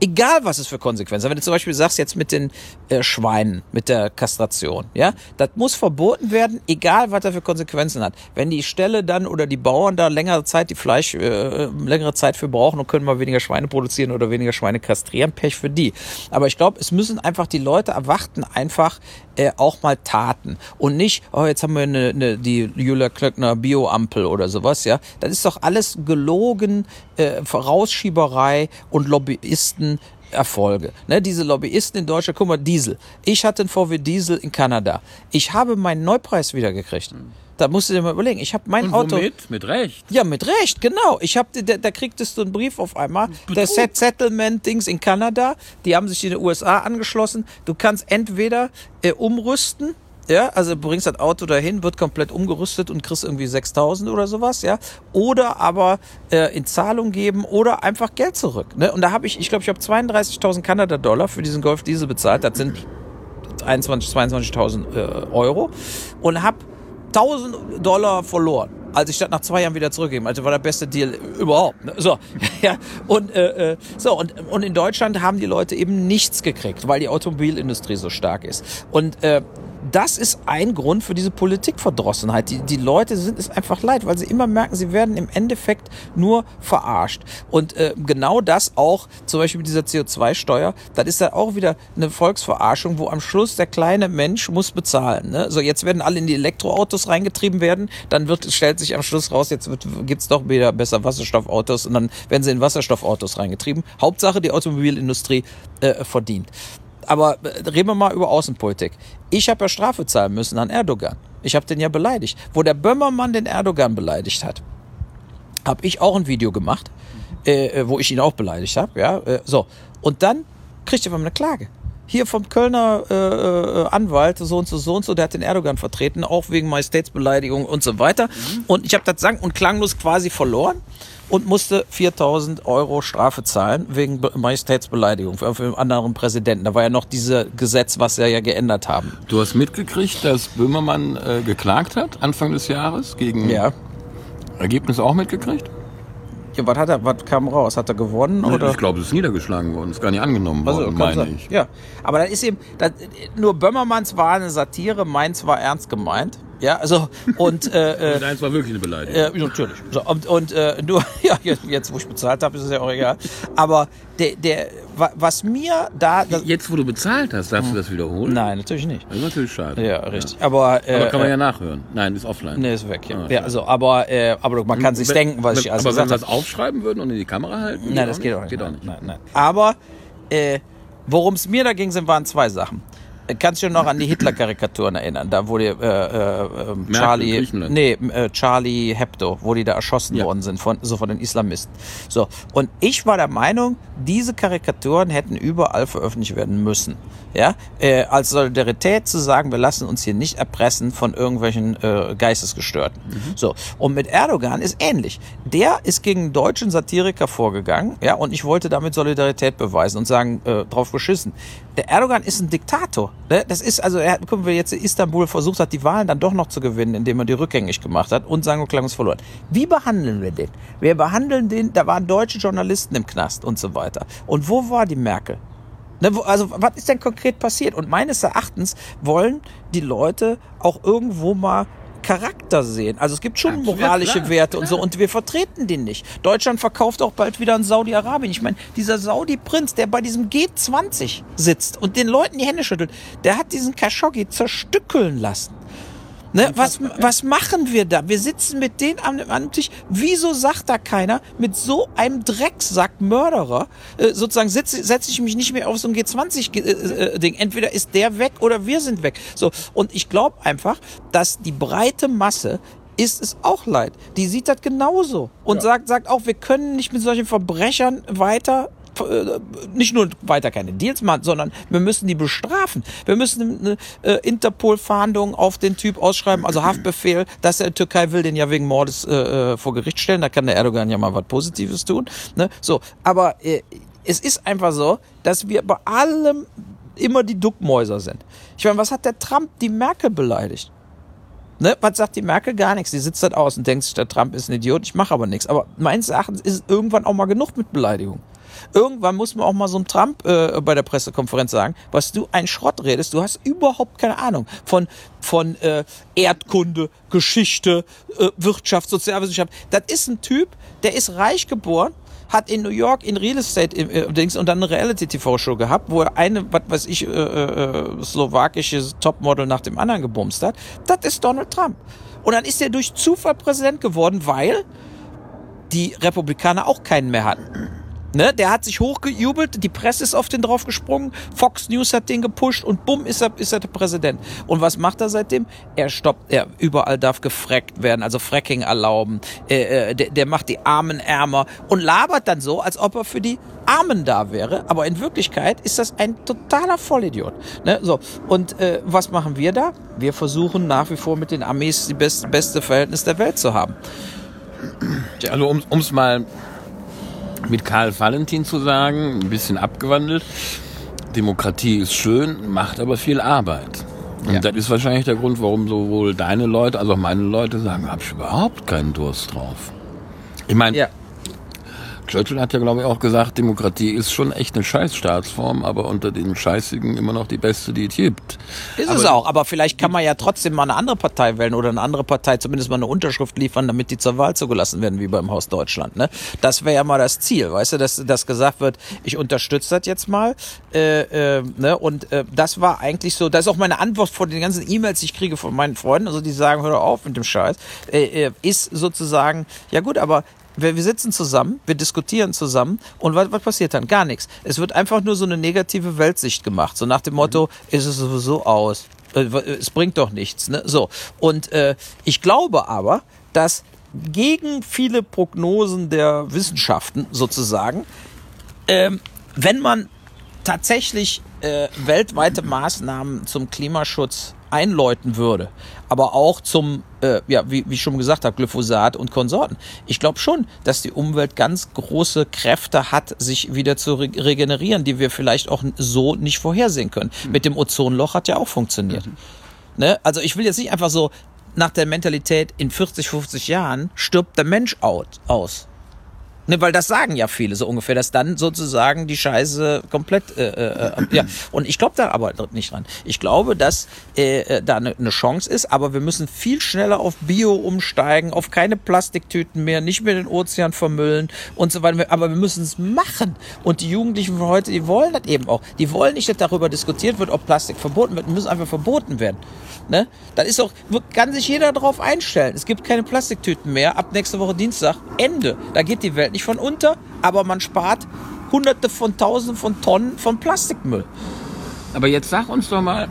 egal was es für Konsequenzen hat. Wenn du zum Beispiel sagst, jetzt mit den äh, Schweinen, mit der Kastration, ja, das muss verboten werden, egal was das für Konsequenzen hat. Wenn die Ställe dann oder die Bauern da längere Zeit die Fleisch, äh, längere Zeit für brauchen und können mal weniger Schweine produzieren oder weniger Schweine kastrieren, Pech für die. Aber ich glaube, es müssen einfach die Leute erwarten einfach äh, auch mal Taten und nicht, oh, jetzt haben wir eine, eine, die Julia Klöckner Bio-Ampel oder sowas, ja. Das ist doch alles gelogen, äh, Vorausschieberei und Lobbyisten Erfolge. Ne, diese Lobbyisten in Deutschland, guck mal, Diesel. Ich hatte einen VW Diesel in Kanada. Ich habe meinen Neupreis wiedergekriegt. Da musst du dir mal überlegen. Ich habe mein und Auto. womit? Mit Recht. Ja, mit Recht, genau. Ich hab, da, da kriegtest du einen Brief auf einmal. Der Set Settlement Dings in Kanada, die haben sich in den USA angeschlossen. Du kannst entweder äh, umrüsten, ja, also bringst das Auto dahin, wird komplett umgerüstet und kriegst irgendwie 6000 oder sowas, ja. Oder aber äh, in Zahlung geben oder einfach Geld zurück. Ne? Und da habe ich, ich glaube, ich habe 32.000 Kanada-Dollar für diesen Golf Diesel bezahlt. Das sind 21, 22.000 äh, Euro und habe 1000 Dollar verloren. Als ich das nach zwei Jahren wieder zurückgegeben, also war der beste Deal überhaupt. Ne? So, ja, und äh, äh, so und und in Deutschland haben die Leute eben nichts gekriegt, weil die Automobilindustrie so stark ist. Und äh, das ist ein Grund für diese Politikverdrossenheit. Die, die Leute sind es einfach leid, weil sie immer merken, sie werden im Endeffekt nur verarscht. Und äh, genau das auch, zum Beispiel mit dieser CO2-Steuer, das ist ja auch wieder eine Volksverarschung, wo am Schluss der kleine Mensch muss bezahlen. Ne? So, jetzt werden alle in die Elektroautos reingetrieben werden, dann wird, stellt sich am Schluss raus, jetzt gibt's doch wieder besser Wasserstoffautos und dann werden sie in Wasserstoffautos reingetrieben. Hauptsache, die Automobilindustrie äh, verdient. Aber äh, reden wir mal über Außenpolitik. Ich habe ja Strafe zahlen müssen an Erdogan. Ich habe den ja beleidigt. Wo der Böhmermann den Erdogan beleidigt hat, habe ich auch ein Video gemacht, äh, äh, wo ich ihn auch beleidigt habe. Ja, äh, so. Und dann kriegt er von mir eine Klage. Hier vom Kölner äh, äh, Anwalt, so und so, so und so, der hat den Erdogan vertreten, auch wegen Majestätsbeleidigung und so weiter. Und ich habe das sang- und klanglos quasi verloren und musste 4000 Euro Strafe zahlen wegen Be- Majestätsbeleidigung für, für einen anderen Präsidenten. Da war ja noch dieses Gesetz, was sie ja geändert haben. Du hast mitgekriegt, dass Böhmermann äh, geklagt hat, Anfang des Jahres, gegen Ja. Ergebnis auch mitgekriegt? Was hat er, was kam raus? Hat er gewonnen oder? Ich glaube, es ist niedergeschlagen worden, ist gar nicht angenommen Also, worden, meine sein. ich. Ja, aber das ist eben, das, nur Böhmermanns war eine Satire, meins war ernst gemeint. Ja, also und äh, äh, Deins war wirklich eine Beleidigung. äh, natürlich. So, und und äh, nur, ja, jetzt, jetzt wo ich bezahlt habe, ist es ja auch egal. Aber der, der, was mir da, Jetzt, wo du bezahlt hast, darfst du das wiederholen? nein, natürlich nicht. Das ist natürlich schade. Ja, richtig. Aber, äh, Aber kann man äh, ja nachhören. Nein, ist offline. Nee, ist weg. Ja, Ah, ja also, aber, äh, aber man kann sich Wenn- denken, was wenn, ich alles Aber wenn wir das aufschreiben würden und in die Kamera halten? Nein, das geht auch nicht. Geht auch nein, nicht. Nein, nein. Aber äh, worum es mir da ging, sind, waren zwei Sachen. Kannst du dich noch an die Hitler-Karikaturen erinnern? Da wurde äh, äh, äh, Charlie, nee, äh, Charlie Hebdo, wo die da erschossen Ja. worden sind von so von den Islamisten. So und ich war der Meinung, diese Karikaturen hätten überall veröffentlicht werden müssen. Ja, äh, als Solidarität zu sagen, wir lassen uns hier nicht erpressen von irgendwelchen äh, Geistesgestörten. So und mit Erdogan ist ähnlich. Der ist gegen einen deutschen Satiriker vorgegangen, ja, und ich wollte damit Solidarität beweisen und sagen, äh, drauf geschissen. Der Erdogan ist ein Diktator. Ne? Das ist also, er hat, gucken wir jetzt in Istanbul versucht hat, die Wahlen dann doch noch zu gewinnen, indem er die rückgängig gemacht hat und sang und klang uns verloren. Wie behandeln wir den? Wir behandeln den, da waren deutsche Journalisten im Knast und so weiter. Und wo war die Merkel? Ne, wo, also was ist denn konkret passiert? Und meines Erachtens wollen die Leute auch irgendwo mal Charakter sehen. Also es gibt schon Absolut, moralische klar, Werte und so und wir vertreten den nicht. Deutschland verkauft auch bald wieder an Saudi-Arabien. Ich meine, dieser Saudi-Prinz, der bei diesem G20 sitzt und den Leuten die Hände schüttelt, der hat diesen Khashoggi zerstückeln lassen. Ne, was, was machen wir da? Wir sitzen mit denen am, am Tisch. Wieso sagt da keiner, mit so einem Drecksack Mörderer, äh, sozusagen setze setz ich mich nicht mehr auf so ein G20-Ding. Entweder ist der weg oder wir sind weg. So, und ich glaube einfach, dass die breite Masse ist es auch leid. Die sieht das genauso und sagt, sagt auch, wir können nicht mit solchen Verbrechern weiter äh, nicht nur weiter keine Deals machen, sondern wir müssen die bestrafen. Wir müssen eine äh, Interpol-Fahndung auf den Typ ausschreiben, also Haftbefehl, dass er Türkei will den ja wegen Mordes äh, äh, vor Gericht stellen. Da kann der Erdogan ja mal was Positives tun. Ne? So, aber äh, es ist einfach so, dass wir bei allem immer die Duckmäuser sind. Ich meine, was hat der Trump die Merkel beleidigt? Ne, was sagt die Merkel? Gar nichts. Die sitzt halt aus und denkt sich, der Trump ist ein Idiot, ich mache aber nichts. Aber meines Erachtens ist irgendwann auch mal genug mit Beleidigung. Irgendwann muss man auch mal so einem Trump äh, bei der Pressekonferenz sagen, was du ein Schrott redest, du hast überhaupt keine Ahnung von, von äh, Erdkunde, Geschichte, äh, Wirtschaft, Sozialwissenschaft. Das ist ein Typ, der ist reich geboren, hat in New York in Real Estate äh, Dings und dann eine Reality-TV-Show gehabt, wo er eine, was weiß ich, äh, äh, slowakisches Topmodel nach dem anderen gebumst hat. Das ist Donald Trump. Und dann ist er durch Zufall Präsident geworden, weil die Republikaner auch keinen mehr hatten. Ne, der hat sich hochgejubelt, die Presse ist auf den draufgesprungen, Fox News hat den gepusht und bumm ist er, ist er der Präsident. Und was macht er seitdem? Er stoppt, er überall darf gefreckt werden, also Fracking erlauben. Äh, äh, der, der macht die Armen ärmer und labert dann so, als ob er für die Armen da wäre. Aber in Wirklichkeit ist das ein totaler Vollidiot. Ne, so und äh, was machen wir da? Wir versuchen nach wie vor mit den Armees die best, beste Verhältnis der Welt zu haben. Also um es mal mit Karl Valentin zu sagen, ein bisschen abgewandelt. Demokratie ist schön, macht aber viel Arbeit. Und Ja. das ist wahrscheinlich der Grund, warum sowohl deine Leute als auch meine Leute sagen, hab ich überhaupt keinen Durst drauf. Ich meine, Ja. Churchill hat ja, glaube ich, auch gesagt, Demokratie ist schon echt eine Scheißstaatsform, aber unter den Scheißigen immer noch die beste, die es gibt. Ist es auch, aber vielleicht kann man ja trotzdem mal eine andere Partei wählen oder eine andere Partei zumindest mal eine Unterschrift liefern, damit die zur Wahl zugelassen werden, wie beim Haus Deutschland. Ne? Das wäre ja mal das Ziel, weißt du, dass, dass gesagt wird, ich unterstütze das jetzt mal. Äh, äh, ne? Und äh, das war eigentlich so, das ist auch meine Antwort vor den ganzen E-Mails, die ich kriege von meinen Freunden, also die sagen, hör auf mit dem Scheiß, äh, äh, ist sozusagen, ja gut, aber wir, wir sitzen zusammen, wir diskutieren zusammen und was, was passiert dann? Gar nichts. Es wird einfach nur so eine negative Weltsicht gemacht. So nach dem Motto, ist es sowieso aus. Äh, Es bringt doch nichts. Ne? So. Und äh, ich glaube aber, dass gegen viele Prognosen der Wissenschaften sozusagen, ähm, wenn man tatsächlich äh, weltweite Maßnahmen zum Klimaschutz einläuten würde, aber auch zum, äh, ja, wie, wie ich schon gesagt habe, Glyphosat und Konsorten. Ich glaube schon, dass die Umwelt ganz große Kräfte hat, sich wieder zu re regenerieren, die wir vielleicht auch so nicht vorhersehen können. Mit dem Ozonloch hat ja auch funktioniert. Ne? Also ich will jetzt nicht einfach so nach der Mentalität, in 40, 50 Jahren stirbt der Mensch out, aus. Ne, weil das sagen ja viele so ungefähr, dass dann sozusagen die Scheiße komplett, äh, äh, äh, ja. Und ich glaube da aber nicht dran. Ich glaube, dass äh, äh, da eine ne Chance ist, aber wir müssen viel schneller auf Bio umsteigen, auf keine Plastiktüten mehr, nicht mehr den Ozean vermüllen und so weiter. Aber wir müssen es machen. Und die Jugendlichen von heute, die wollen das eben auch. Die wollen nicht, dass darüber diskutiert wird, ob Plastik verboten wird. Müssen einfach verboten werden. Ne? Dann ist auch, kann sich jeder darauf einstellen. Es gibt keine Plastiktüten mehr. Ab nächste Woche Dienstag, Ende. Da geht die Welt nicht von unter, aber man spart hunderte von tausenden von Tonnen von Plastikmüll. Aber jetzt sag uns doch mal,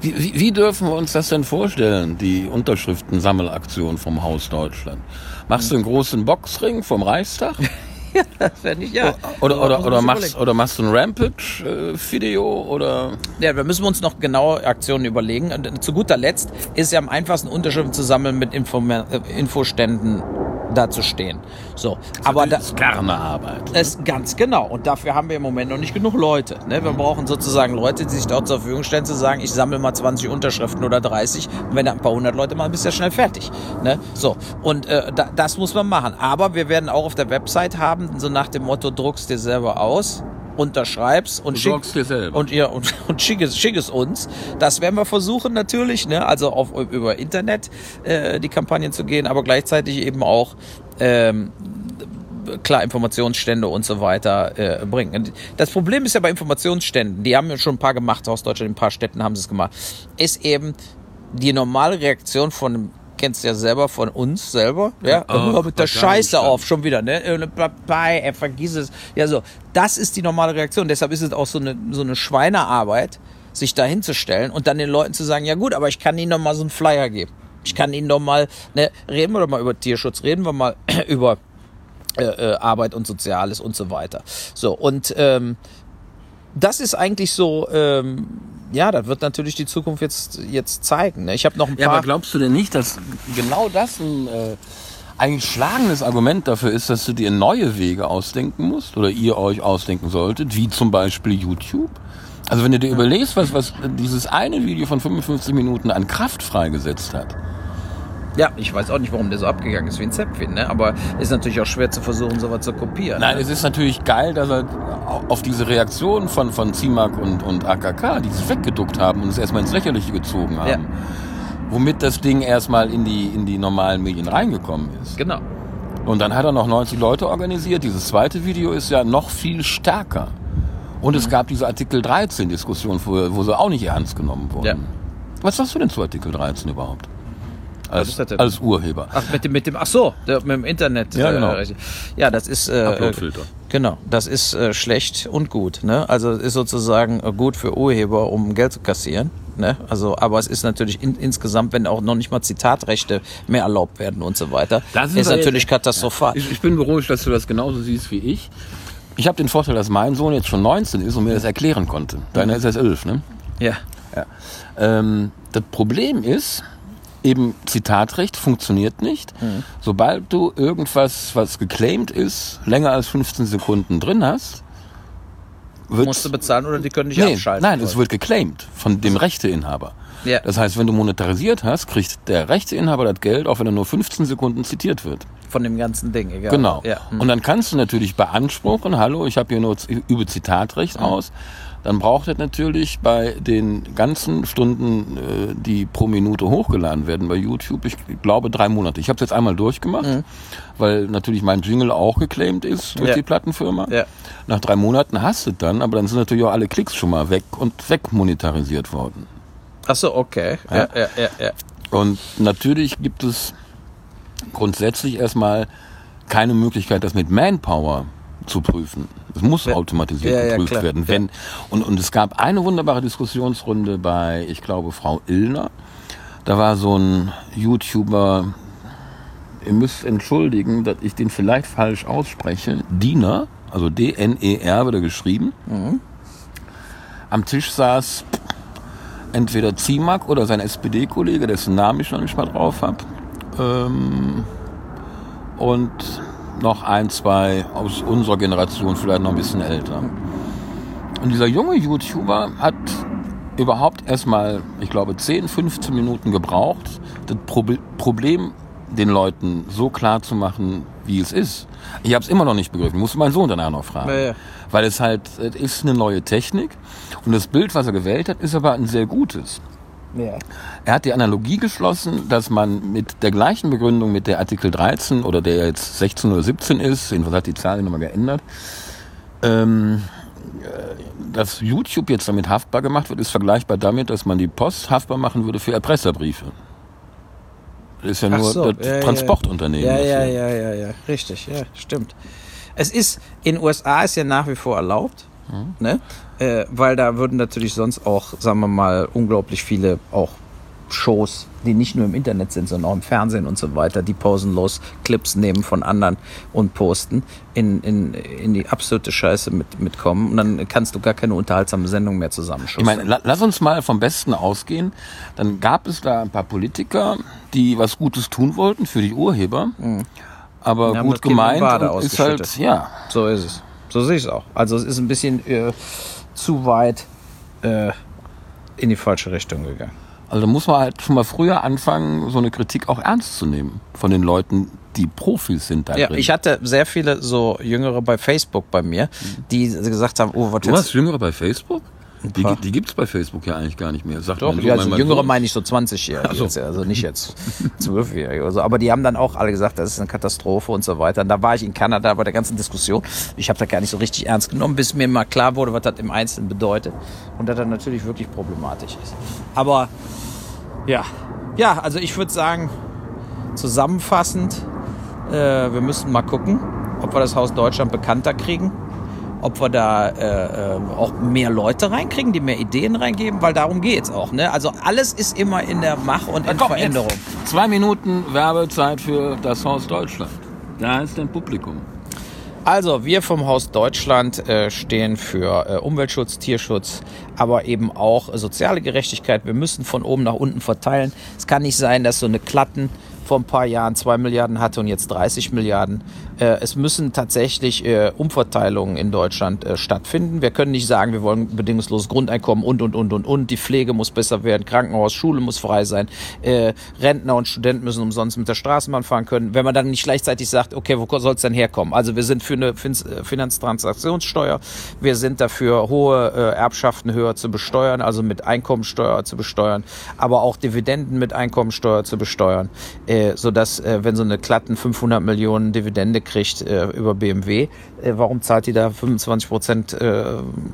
wie, wie, wie dürfen wir uns das denn vorstellen, die Unterschriftensammelaktion vom Haus Deutschland? Machst du einen großen Boxring vom Reichstag? Das wäre nicht, ja. Oder, oder, oder, machst, oder machst du ein Rampage-Video? Oder Ja, da müssen wir uns noch genaue Aktionen überlegen. Und zu guter Letzt ist ja am einfachsten Unterschriften zu sammeln, mit Informa äh, Infoständen dazustehen. So, aber da, das ist gerne Arbeit. es ganz genau. Und dafür haben wir im Moment noch nicht genug Leute. Ne? Wir brauchen sozusagen Leute, die sich dort zur Verfügung stellen, zu sagen, ich sammle mal 20 Unterschriften oder 30. Und wenn da ein paar hundert Leute machen, bist du ja schnell fertig. Ne? So. Und äh, da, das muss man machen. Aber wir werden auch auf der Website haben, so nach dem Motto, druckst dir selber aus, unterschreibst und Besorgst dir selber. und ihr und, und schick es, schick es uns. Das werden wir versuchen natürlich, ne? also auf, über Internet äh, die Kampagnen zu gehen, aber gleichzeitig eben auch ähm, klar Informationsstände und so weiter äh, bringen. Und das Problem ist ja bei Informationsständen, die haben ja schon ein paar gemacht aus Deutschland, in ein paar Städten haben sie es gemacht, ist eben die normale Reaktion von kennst ja selber von uns selber, ja, Ach, hör mit der Scheiße auf, schon wieder, ne, Äh, bei, er vergiss es, ja so, das ist die normale Reaktion, deshalb ist es auch so eine, so eine Schweinearbeit, sich da hinzustellen und dann den Leuten zu sagen, ja gut, aber ich kann ihnen noch mal so einen Flyer geben, ich kann ihnen doch mal, ne, reden wir doch mal über Tierschutz, reden wir mal über äh, äh, Arbeit und Soziales und so weiter. So, und ähm, das ist eigentlich so, ähm, ja, das wird natürlich die Zukunft jetzt, jetzt zeigen. Ne? Ich habe noch ein Ja, paar. aber glaubst du denn nicht, dass genau das ein äh, eigentlich schlagendes Argument dafür ist, dass du dir neue Wege ausdenken musst oder ihr euch ausdenken solltet, wie zum Beispiel YouTube? Also wenn du dir überlegst, was, was dieses eine Video von 55 Minuten an Kraft freigesetzt hat. Ja, ich weiß auch nicht, warum der so abgegangen ist wie ein Zäpfchen, ne? aber ist natürlich auch schwer zu versuchen, sowas zu kopieren. Nein, ne? es ist natürlich geil, dass er auf diese Reaktion von, von CIMAC und, und AKK, die sich weggeduckt haben und es erstmal ins Lächerliche gezogen haben. Ja. Womit das Ding erstmal in die, in die normalen Medien reingekommen ist. Genau. Und dann hat er noch 90 Leute organisiert. Dieses zweite Video ist ja noch viel stärker. Und Mhm. es gab diese Artikel 13 Diskussion, wo, wo sie auch nicht ernst genommen wurden. Ja. Was sagst du denn zu Artikel 13 überhaupt? Als, ist das denn? als Urheber. Ach, mit dem, mit dem, ach so, mit dem Internet. Ja, genau. Äh, ja, das ist, äh, Uploadfilter. Genau, das ist äh, schlecht und gut. Ne? Also ist sozusagen äh, gut für Urheber, um Geld zu kassieren. Ne? Also, aber es ist natürlich in, insgesamt, wenn auch noch nicht mal Zitatrechte mehr erlaubt werden und so weiter, Das ist, aber natürlich jetzt- katastrophal. Ich, ich bin beruhigt, dass du das genauso siehst wie ich. Ich habe den Vorteil, dass mein Sohn jetzt schon 19 ist und mir das erklären konnte. Deiner ist erst 11, ne? Ja. Ja. Ähm, das Problem ist, eben Zitatrecht funktioniert nicht. Sobald du irgendwas, was geclaimed ist, länger als 15 Sekunden drin hast, wird Musst du bezahlen oder die können dich nee, abschalten. nein, es wird geclaimed von dem Rechteinhaber. Ja. Das heißt, wenn du monetarisiert hast, kriegt der Rechteinhaber das Geld, auch wenn er nur 15 Sekunden zitiert wird. Von dem ganzen Ding, egal. Genau. Ja. hm. Und dann kannst du natürlich beanspruchen, hallo, ich habe hier nur über Zitatrecht aus. Dann braucht er natürlich bei den ganzen Stunden, äh, die pro Minute hochgeladen werden bei YouTube, ich glaube drei Monate. Ich habe es jetzt einmal durchgemacht, weil natürlich mein Jingle auch geclaimed ist durch Mhm. Ja. die Plattenfirma. Ja. Nach drei Monaten hast du es dann, aber dann sind natürlich auch alle Klicks schon mal weg und wegmonetarisiert worden. Ach so, okay. Ja, ja, ja, ja. Und natürlich gibt es grundsätzlich erstmal keine Möglichkeit, das mit Manpower zu prüfen. Es muss Ja. automatisiert Ja, ja, geprüft klar. werden. Wenn, und, und es gab eine wunderbare Diskussionsrunde bei, ich glaube, Frau Illner. Da war so ein YouTuber, ihr müsst entschuldigen, dass ich den vielleicht falsch ausspreche, Diener, also D-N-E-R wird er geschrieben. Mhm. Am Tisch saß entweder Zimak oder sein SPD-Kollege, dessen Namen ich noch nicht mal drauf habe. Ähm, und noch ein, zwei aus unserer Generation, vielleicht noch ein bisschen älter. Und dieser junge YouTuber hat überhaupt erstmal, ich glaube, 10, 15 Minuten gebraucht, das Probe Problem den Leuten so klar zu machen, wie es ist. Ich habe es immer noch nicht begriffen. Ich musste meinen Sohn danach noch fragen. Ja. Weil es halt, es ist eine neue Technik. Und das Bild, was er gewählt hat, ist aber ein sehr gutes. Ja. Er hat die Analogie geschlossen, dass man mit der gleichen Begründung, mit der Artikel 13 oder der jetzt 16 oder 17 ist, jedenfalls hat die Zahl nochmal geändert, ähm, äh, dass YouTube jetzt damit haftbar gemacht wird, ist vergleichbar damit, dass man die Post haftbar machen würde für Erpresserbriefe. Das ist ja Ach nur so, das ja. Transportunternehmen. Ja, ja, ja, ja, ja, richtig, ja, stimmt. Es ist, in den USA ist ja nach wie vor erlaubt, Ne? Äh, weil da würden natürlich sonst auch, sagen wir mal, unglaublich viele auch Shows, die nicht nur im Internet sind, sondern auch im Fernsehen und so weiter, die pausenlos Clips nehmen von anderen und posten, in, in, in die absolute Scheiße mit, mitkommen. Und dann kannst du gar keine unterhaltsame Sendung mehr Ich zusammenschustern. meine, la lass uns mal vom Besten ausgehen. Dann gab es da ein paar Politiker, die was Gutes tun wollten für die Urheber. Aber Die haben gut gemeint ist halt, ja. So ist es. So sehe ich es auch. Also es ist ein bisschen äh, zu weit äh, in die falsche Richtung gegangen. Also da muss man halt schon mal früher anfangen, so eine Kritik auch ernst zu nehmen von den Leuten, die Profis sind da Ja, drin. ich hatte sehr viele so Jüngere bei Facebook bei mir, die gesagt haben, oh, was du hast Jüngere bei Facebook? Die, die gibt's bei Facebook ja eigentlich gar nicht mehr. Sagt Doch, ja, also Jüngere Sohn. meine ich so 20-Jährige, so. jetzt, also nicht jetzt 12-Jährige oder so. Aber die haben dann auch alle gesagt, das ist eine Katastrophe und so weiter. Und da war ich in Kanada bei der ganzen Diskussion. Ich habe das gar nicht so richtig ernst genommen, bis mir mal klar wurde, was das im Einzelnen bedeutet. Und dass das natürlich wirklich problematisch ist. Aber ja, ja, also ich würde sagen, zusammenfassend, äh, wir müssen mal gucken, ob wir das Haus Deutschland bekannter kriegen. Ob wir da äh, äh, auch mehr Leute reinkriegen, die mehr Ideen reingeben, weil darum geht's auch. Ne? Also alles ist immer in der Mach- und in Komm, Veränderung. Jetzt zwei Minuten Werbezeit für das Haus Deutschland. Da ist dein Publikum. Also, wir vom Haus Deutschland äh, stehen für äh, Umweltschutz, Tierschutz, aber eben auch äh, soziale Gerechtigkeit. Wir müssen von oben nach unten verteilen. Es kann nicht sein, dass so eine Klatten vor ein paar Jahren 2 Milliarden hatte und jetzt 30 Milliarden. Äh, es müssen tatsächlich äh, Umverteilungen in Deutschland äh, stattfinden. Wir können nicht sagen, wir wollen bedingungsloses Grundeinkommen und, und, und, und, und. Die Pflege muss besser werden, Krankenhaus, Schule muss frei sein, äh, Rentner und Studenten müssen umsonst mit der Straßenbahn fahren können. Wenn man dann nicht gleichzeitig sagt, okay, wo soll es denn herkommen? Also wir sind für eine äh, Finanztransaktionssteuer, wir sind dafür, hohe äh, Erbschaften höher zu besteuern, also mit Einkommensteuer zu besteuern, aber auch Dividenden mit Einkommensteuer zu besteuern, äh, sodass, äh, wenn so eine Klatten 500 Millionen Dividende kriegt äh, über BMW, äh, warum zahlt die da 25 Prozent äh,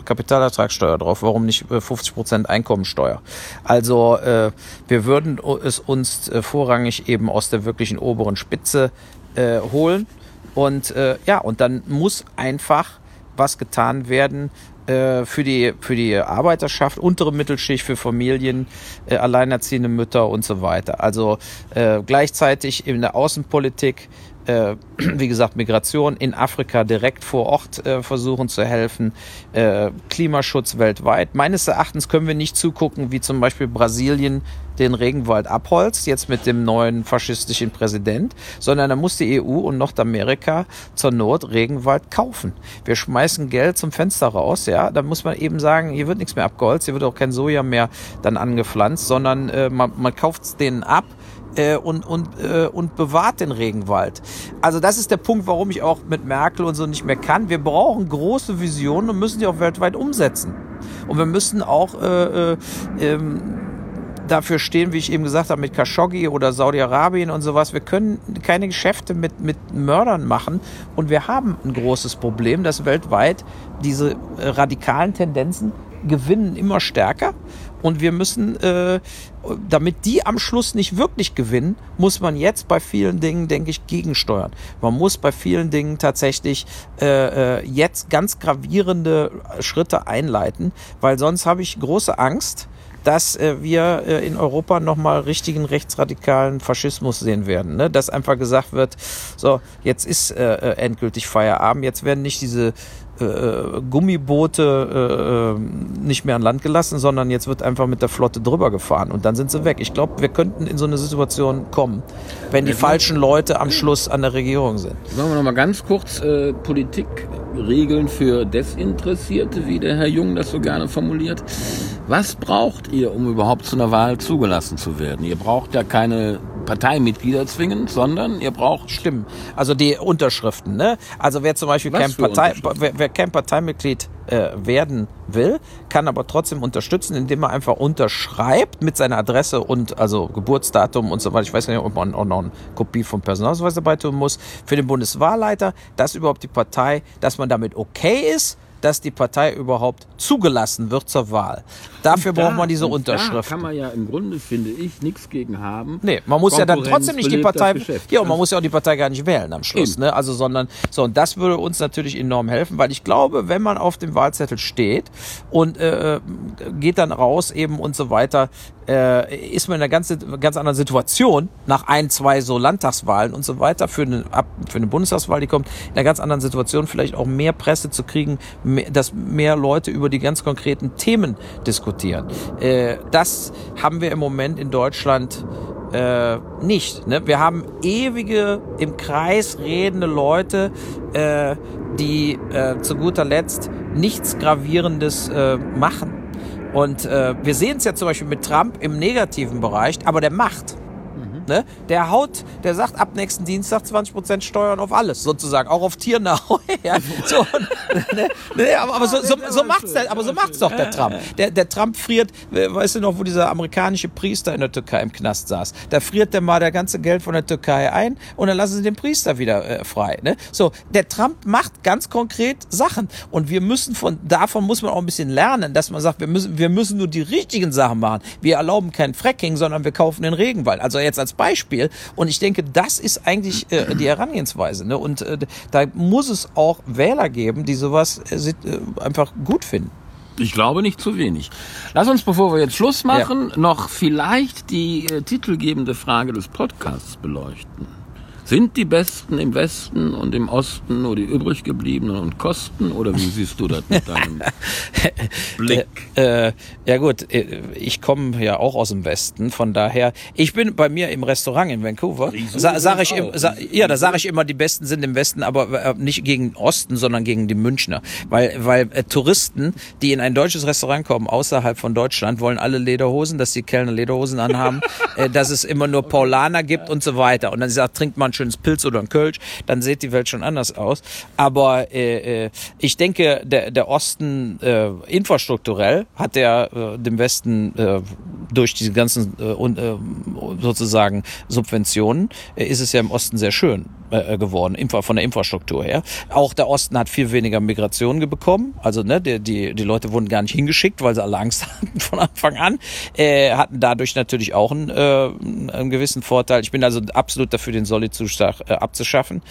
Kapitalertragssteuer drauf? Warum nicht äh, 50 Prozent Einkommensteuer? Also äh, wir würden es uns äh, vorrangig eben aus der wirklichen oberen Spitze äh, holen und äh, ja, und dann muss einfach was getan werden äh, für die, für die Arbeiterschaft, untere Mittelschicht, für Familien, äh, alleinerziehende Mütter und so weiter. Also äh, gleichzeitig in der Außenpolitik äh, wie gesagt, Migration in Afrika direkt vor Ort äh, versuchen zu helfen, äh, Klimaschutz weltweit. Meines Erachtens können wir nicht zugucken, wie zum Beispiel Brasilien den Regenwald abholzt, jetzt mit dem neuen faschistischen Präsident, sondern da muss die EU und Nordamerika zur Not Regenwald kaufen. Wir schmeißen Geld zum Fenster raus, ja, da muss man eben sagen, hier wird nichts mehr abgeholzt, hier wird auch kein Soja mehr dann angepflanzt, sondern äh, man, man kauft es denen ab äh, und, und, äh, und bewahrt den Regenwald. Also das ist der Punkt, warum ich auch mit Merkel und so nicht mehr kann. Wir brauchen große Visionen und müssen die auch weltweit umsetzen. Und wir müssen auch äh, äh, ähm, dafür stehen, wie ich eben gesagt habe, mit Khashoggi oder Saudi-Arabien und sowas. Wir können keine Geschäfte mit, mit Mördern machen. Und wir haben ein großes Problem, dass weltweit diese äh, radikalen Tendenzen gewinnen immer stärker. Und wir müssen, äh, damit die am Schluss nicht wirklich gewinnen, muss man jetzt bei vielen Dingen, denke ich, gegensteuern. Man muss bei vielen Dingen tatsächlich äh, äh, jetzt ganz gravierende Schritte einleiten, weil sonst habe ich große Angst, dass äh, wir äh, in Europa nochmal richtigen rechtsradikalen Faschismus sehen werden. Ne? Dass einfach gesagt wird, so, jetzt ist äh, äh, endgültig Feierabend, jetzt werden nicht diese äh, Gummiboote äh, nicht mehr an Land gelassen, sondern jetzt wird einfach mit der Flotte drüber gefahren und dann sind sie weg. Ich glaube, wir könnten in so eine Situation kommen, wenn die falschen Leute am Schluss an der Regierung sind. Sagen wir noch mal ganz kurz äh, Politikregeln für Desinteressierte, wie der Herr Jung das so gerne formuliert. Was braucht ihr, um überhaupt zu einer Wahl zugelassen zu werden? Ihr braucht ja keine Parteimitglieder zwingend, sondern ihr braucht Stimmen. Also die Unterschriften. Ne? Also wer zum Beispiel kein, Partei, wer, wer kein Parteimitglied äh, werden will, kann aber trotzdem unterstützen, indem er einfach unterschreibt mit seiner Adresse und also Geburtsdatum und so weiter. Ich weiß nicht, ob man auch noch eine Kopie vom Personalausweis dabei tun muss. Für den Bundeswahlleiter, dass überhaupt die Partei, dass man damit okay ist, dass die Partei überhaupt zugelassen wird zur Wahl. Dafür Da- braucht man diese und Da Unterschrift. kann man ja im Grunde, finde ich, nichts gegen haben. Nee, man muss ja dann trotzdem nicht die Partei, ja, und man muss ja auch die Partei gar nicht wählen am Schluss, ne? Also, sondern, so, und das würde uns natürlich enorm helfen, weil ich glaube, wenn man auf dem Wahlzettel steht und äh, geht dann raus eben und so weiter, äh, ist man in einer ganz, ganz anderen Situation nach ein, zwei so Landtagswahlen und so weiter für eine, für eine Bundestagswahl, die kommt, in einer ganz anderen Situation vielleicht auch mehr Presse zu kriegen, mehr, dass mehr Leute über die ganz konkreten Themen diskutieren. Äh, das haben wir im Moment in Deutschland äh, nicht. Ne? Wir haben ewige im Kreis redende Leute, äh, die äh, zu guter Letzt nichts Gravierendes äh, machen. Und äh, wir sehen es ja zum Beispiel mit Trump im negativen Bereich, aber der macht. Ne? Der haut, der sagt ab nächsten Dienstag 20% Steuern auf alles, sozusagen, auch auf Tiernahrung. ne, aber, so, so macht's doch der Trump. Der, der Trump friert, weißt du noch, wo dieser amerikanische Priester in der Türkei im Knast saß? Da friert der mal der ganze Geld von der Türkei ein und dann lassen sie den Priester wieder äh, frei. Ne? So, der Trump macht ganz konkret Sachen und wir müssen von davon muss man auch ein bisschen lernen, dass man sagt, wir müssen, wir müssen nur die richtigen Sachen machen. Wir erlauben kein Fracking, sondern wir kaufen den Regenwald. Also jetzt als Beispiel. Und ich denke, das ist eigentlich äh, die Herangehensweise. Ne? Und äh, da muss es auch Wähler geben, die sowas äh, äh, einfach gut finden. Ich glaube nicht zu wenig. Lass uns, bevor wir jetzt Schluss machen, noch vielleicht die äh, titelgebende Frage des Podcasts beleuchten. Sind die Besten im Westen und im Osten nur die übrig gebliebenen und kosten? Oder wie siehst du das mit deinem Blick? Äh, ja gut, äh, ich komme ja auch aus dem Westen, von daher, ich bin bei mir im Restaurant in Vancouver, sa sage ich, im, sa ja, da sage ich immer, die Besten sind im Westen, aber äh, nicht gegen Osten, sondern gegen die Münchner, weil, weil äh, Touristen, die in ein deutsches Restaurant kommen, außerhalb von Deutschland, wollen alle Lederhosen, dass die Kellner Lederhosen anhaben, äh, dass es immer nur Paulaner gibt und so weiter. Und dann sagt, trinkt man schönes Pilz oder ein Kölsch, dann sieht die Welt schon anders aus. Aber äh, äh, ich denke, der, der Osten äh, infrastrukturell hat der äh, dem Westen äh, durch diese ganzen äh, äh, sozusagen Subventionen äh, ist es ja im Osten sehr schön äh, geworden, von der Infrastruktur her. Auch der Osten hat viel weniger Migration bekommen. Also ne, die, die, die Leute wurden gar nicht hingeschickt, weil sie alle Angst hatten von Anfang an. Äh, hatten dadurch natürlich auch einen, äh, einen gewissen Vorteil. Ich bin also absolut dafür, den Solidzuschlag äh, abzuschaffen.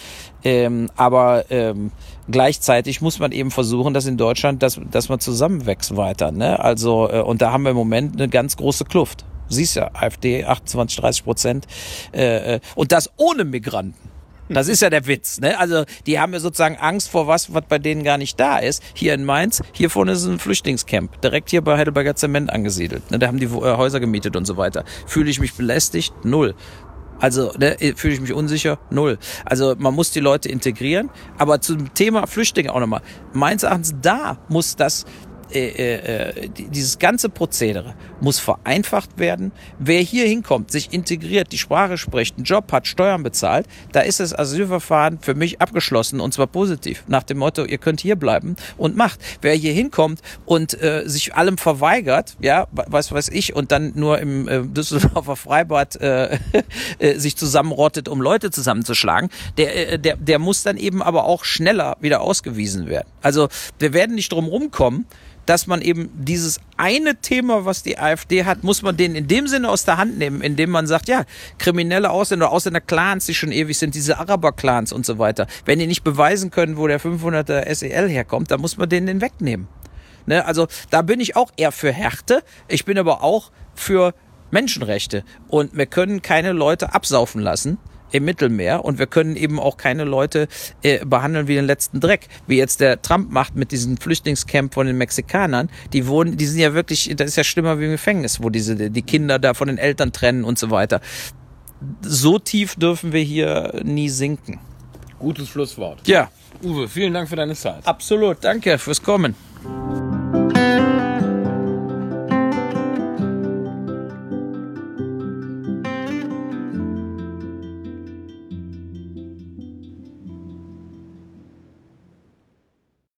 Ähm, aber ähm, gleichzeitig muss man eben versuchen, dass in Deutschland, dass, dass man zusammenwächst weiter. Ne? Also, äh, und da haben wir im Moment eine ganz große Kluft. Siehst ja, AfD 28, 30 Prozent. Äh, äh, und das ohne Migranten. Das ist ja der Witz, ne? Also die haben ja sozusagen Angst vor was, was bei denen gar nicht da ist. Hier in Mainz, hier vorne ist ein Flüchtlingscamp, direkt hier bei Heidelberger Zement angesiedelt. Ne? Da haben die äh, Häuser gemietet und so weiter. Fühle ich mich belästigt? Null. Also ne, fühle ich mich unsicher? Null. Also man muss die Leute integrieren. Aber zum Thema Flüchtlinge auch nochmal. Meines Erachtens, da muss das äh, äh, die- dieses ganze Prozedere muss vereinfacht werden. Wer hier hinkommt, sich integriert, die Sprache spricht, einen Job hat, Steuern bezahlt, da ist das Asylverfahren für mich abgeschlossen und zwar positiv. Nach dem Motto, ihr könnt hier bleiben und macht. Wer hier hinkommt und äh, sich allem verweigert, ja, was weiß ich, und dann nur im äh, Düsseldorfer Freibad äh, äh, sich zusammenrottet, um Leute zusammenzuschlagen, der, äh, der, der muss dann eben aber auch schneller wieder ausgewiesen werden. Also wir werden nicht drum rumkommen, dass man eben dieses eine Thema, was die AfD hat, muss man denen in dem Sinne aus der Hand nehmen, indem man sagt, ja, kriminelle Ausländer, Ausländer-Clans, die schon ewig sind, diese Araber-Clans und so weiter. Wenn die nicht beweisen können, wo der 500er SEL herkommt, dann muss man denen den wegnehmen. Ne? Also da bin ich auch eher für Härte. Ich bin aber auch für Menschenrechte. Und wir können keine Leute absaufen lassen im Mittelmeer und wir können eben auch keine Leute äh, behandeln wie den letzten Dreck, wie jetzt der Trump macht mit diesem Flüchtlingscamp von den Mexikanern. Die wohnen, die sind ja wirklich, das ist ja schlimmer wie im Gefängnis, wo diese die Kinder da von den Eltern trennen und so weiter. So tief dürfen wir hier nie sinken. Gutes Schlusswort. Ja, Uwe, vielen Dank für deine Zeit. absolut. Danke fürs Kommen.